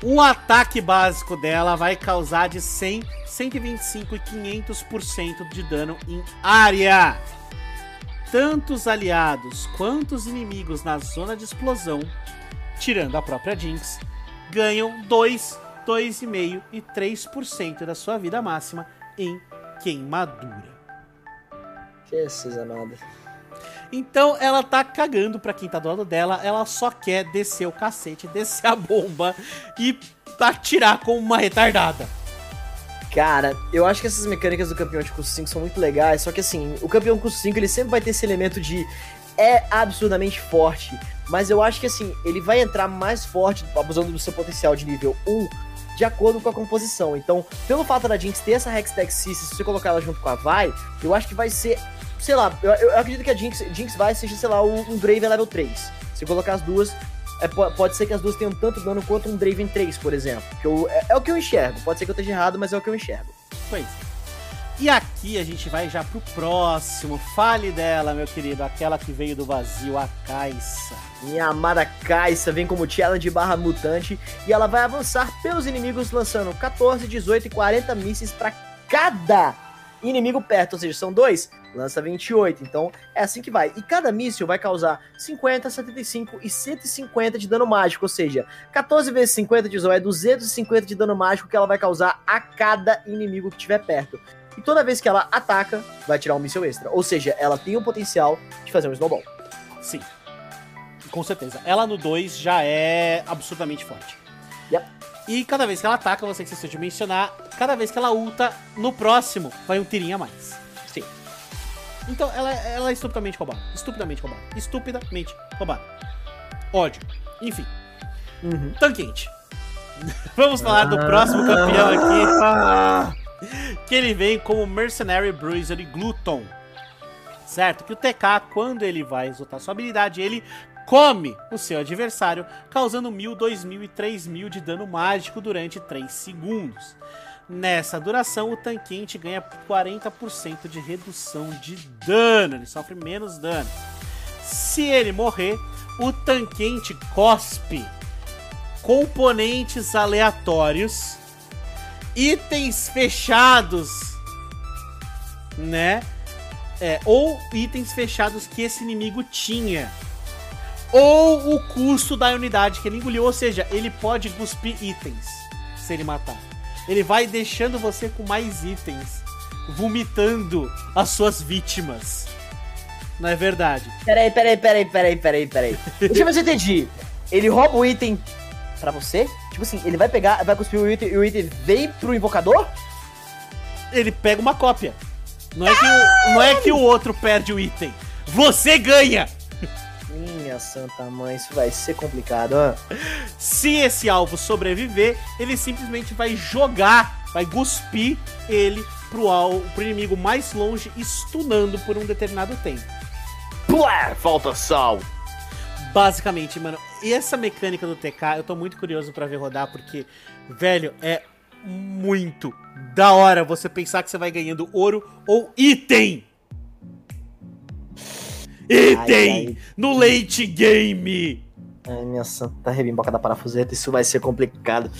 Speaker 1: Um ataque básico dela vai causar de 100, 125 e 500% de dano em área. Tanto os aliados quanto os inimigos na zona de explosão, tirando a própria Jinx, ganham 2, 2,5 e 3% da sua vida máxima em queimadura.
Speaker 2: Jesus amado.
Speaker 1: Então ela tá cagando pra quem tá do lado dela, ela só quer descer o cacete, descer a bomba e atirar como uma retardada.
Speaker 2: Cara, eu acho que essas mecânicas do campeão de custo 5 são muito legais, só que assim, o campeão custo 5 ele sempre vai ter esse elemento de é absurdamente forte, mas eu acho que assim, ele vai entrar mais forte, abusando do seu potencial de nível 1, de acordo com a composição. Então, pelo fato da Jinx ter essa Hextech System, se você colocar ela junto com a Vi, eu acho que vai ser sei lá, eu, eu acredito que a Jinx, Jinx vai seja, sei lá, um, um Draven level 3. Se colocar as duas, é, pode ser que as duas tenham tanto dano quanto um Draven 3, por exemplo. Que eu, é, é, o que eu enxergo. Pode ser que eu esteja errado, mas é o que eu enxergo.
Speaker 1: Pois. E aqui a gente vai já pro próximo. Fale dela, meu querido. Aquela que veio do vazio, a Caixa.
Speaker 2: Minha amada Caixa vem como challenge barra mutante e ela vai avançar pelos inimigos lançando 14, 18 e 40 mísseis para cada inimigo perto, ou seja, são dois, lança 28. Então é assim que vai. E cada míssil vai causar 50, 75 e 150 de dano mágico, ou seja, 14 vezes 50 de Zoe é 250 de dano mágico que ela vai causar a cada inimigo que estiver perto. E toda vez que ela ataca, vai tirar um míssil extra. Ou seja, ela tem o potencial de fazer um snowball.
Speaker 1: Sim. Com certeza. Ela no 2 já é absurdamente forte.
Speaker 2: Yep.
Speaker 1: E cada vez que ela ataca, você esqueceu de mencionar, cada vez que ela ulta, no próximo vai um tirinho a mais. Então ela, ela é estupidamente roubada. Estupidamente roubada. Estupidamente roubada. Ódio. Enfim.
Speaker 2: Uhum.
Speaker 1: Tanquente. <laughs> Vamos falar do próximo campeão aqui. Que ele vem como Mercenary Bruiser e Gluton. Certo? Que o TK, quando ele vai exaltar sua habilidade, ele come o seu adversário, causando 1000, 2000 e 3000 de dano mágico durante 3 segundos. Nessa duração, o tanquente ganha 40% de redução de dano, ele sofre menos dano. Se ele morrer, o tanquente cospe componentes aleatórios, itens fechados, né? É, ou itens fechados que esse inimigo tinha. Ou o custo da unidade que ele engoliu, ou seja, ele pode cuspir itens se ele matar. Ele vai deixando você com mais itens, vomitando as suas vítimas. Não é verdade?
Speaker 2: Peraí, peraí, peraí, peraí, peraí, peraí. <laughs> Deixa eu ver se eu entendi. Ele rouba o item pra você? Tipo assim, ele vai pegar, vai cuspir o item e o item vem pro invocador?
Speaker 1: Ele pega uma cópia. Não é que o, não é que o outro perde o item. Você ganha!
Speaker 2: Minha santa mãe, isso vai ser complicado, ó.
Speaker 1: Se esse alvo sobreviver, ele simplesmente vai jogar, vai cuspir ele pro, al, pro inimigo mais longe, stunando por um determinado tempo.
Speaker 2: Plá, falta sal.
Speaker 1: Basicamente, mano, e essa mecânica do TK, eu tô muito curioso pra ver rodar, porque, velho, é muito da hora você pensar que você vai ganhando ouro ou item. Item!
Speaker 2: ai.
Speaker 1: No late game!
Speaker 2: Ai, minha santa rebimboca da parafuseta, isso vai ser complicado.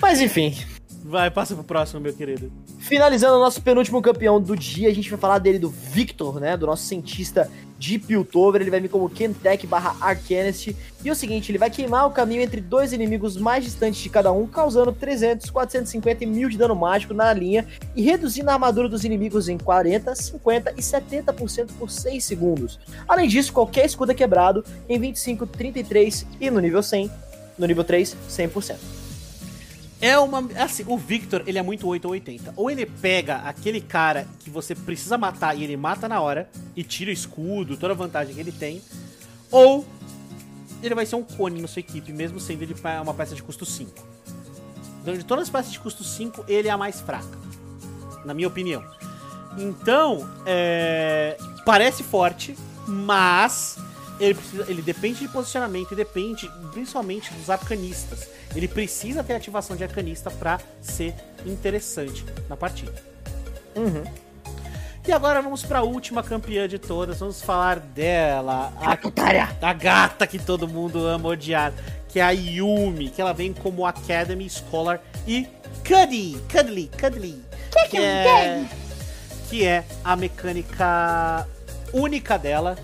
Speaker 2: Mas enfim,
Speaker 1: Vai, passa pro próximo, meu querido.
Speaker 2: Finalizando o nosso penúltimo campeão do dia, a gente vai falar dele do Victor, né? Do nosso cientista de Piltover. Ele vai vir como Kentech barra Arcanist. E é o seguinte, ele vai queimar o caminho entre dois inimigos mais distantes de cada um, causando 300, 450 e 1000 de dano mágico na linha e reduzindo a armadura dos inimigos em 40, 50 e 70% por 6 segundos. Além disso, qualquer escudo é quebrado em 25, 33 e no nível 100, no nível 3, 100%.
Speaker 1: É uma. Assim, o Victor, ele é muito 8 ou 80. Ou ele pega aquele cara que você precisa matar e ele mata na hora, e tira o escudo, toda a vantagem que ele tem. Ou ele vai ser um cone na sua equipe, mesmo sendo ele uma peça de custo 5. Então, de todas as peças de custo 5, ele é a mais fraca. Na minha opinião. Então, é, parece forte, mas ele, precisa- ele depende de posicionamento e depende principalmente dos arcanistas. Ele precisa ter ativação de arcanista pra ser interessante na partida.
Speaker 2: Uhum.
Speaker 1: E agora vamos pra última campeã de todas. Vamos falar dela, a, a gata que todo mundo ama odiar, que é a Yumi, que ela vem como Academy Scholar e Cuddly, Cuddly, Cuddly, que é, que é a mecânica única dela,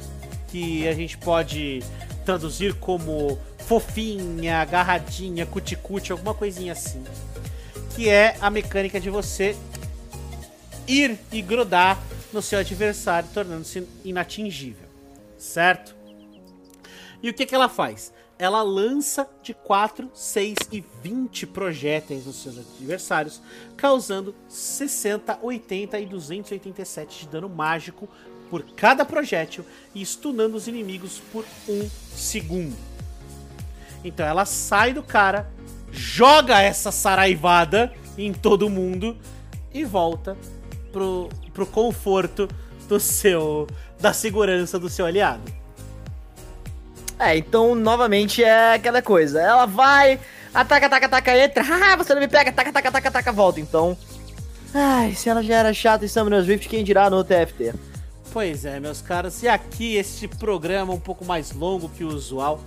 Speaker 1: que a gente pode traduzir como fofinha, agarradinha, cuticute, alguma coisinha assim. Que é a mecânica de você ir e grudar no seu adversário, tornando-se inatingível, certo? E o que, que ela faz? Ela lança de 4, 6 e 20 projéteis nos seus adversários, causando 60, 80 e 287 de dano mágico por cada projétil e stunando os inimigos por um segundo. Então ela sai do cara, joga essa saraivada em todo mundo e volta pro, pro conforto do seu da segurança do seu aliado.
Speaker 2: É, então, novamente, é aquela coisa. Ela vai, ataca, ataca, ataca, entra. <laughs> Ah, você não me pega, ataca, ataca, ataca, ataca, volta. Então, Ai, se ela já era chata em Summoner's Rift, quem dirá no TFT?
Speaker 1: Pois é, meus caros, e aqui este programa um pouco mais longo que o usual,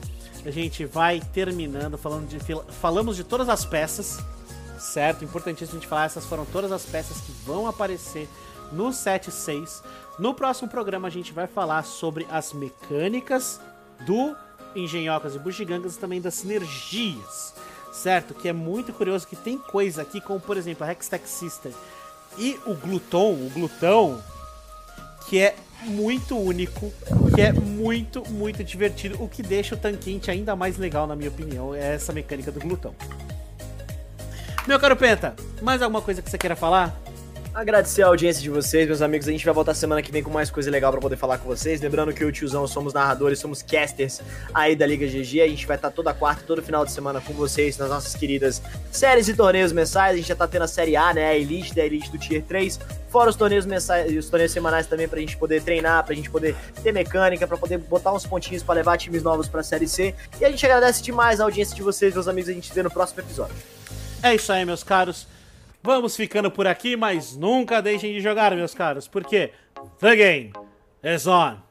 Speaker 1: a gente vai terminando falando de falamos de todas as peças, certo? Importantíssimo a gente falar, essas foram todas as peças que vão aparecer no 7.6. No próximo programa a gente vai falar sobre as mecânicas do Engenhocas e Bugigangas e também das sinergias, certo? Que é muito curioso que tem coisa aqui, como por exemplo a Hextech Sister e o Gluton, o Glutão, que é muito único, que é muito, muito divertido, o que deixa o Tanquente ainda mais legal, na minha opinião, é essa mecânica do Glutão. Meu caro Penta, mais alguma coisa que você queira falar?
Speaker 2: Agradecer a audiência de vocês, meus amigos. A gente vai voltar semana que vem com mais coisa legal para poder falar com vocês. Lembrando que o tiozão somos narradores, somos casters aí da Liga GG. A gente vai estar toda quarta, todo final de semana com vocês nas nossas queridas séries e torneios mensais. A gente já tá tendo a série A, né? A Elite da Elite do Tier 3. Fora os torneios mensais e os torneios semanais também pra gente poder treinar, pra gente poder ter mecânica, pra poder botar uns pontinhos para levar times novos pra série C. E a gente agradece demais a audiência de vocês, meus amigos. A gente se vê no próximo episódio.
Speaker 1: É isso aí, meus caros. Vamos ficando por aqui, mas nunca deixem de jogar, meus caros, porque The Game is On!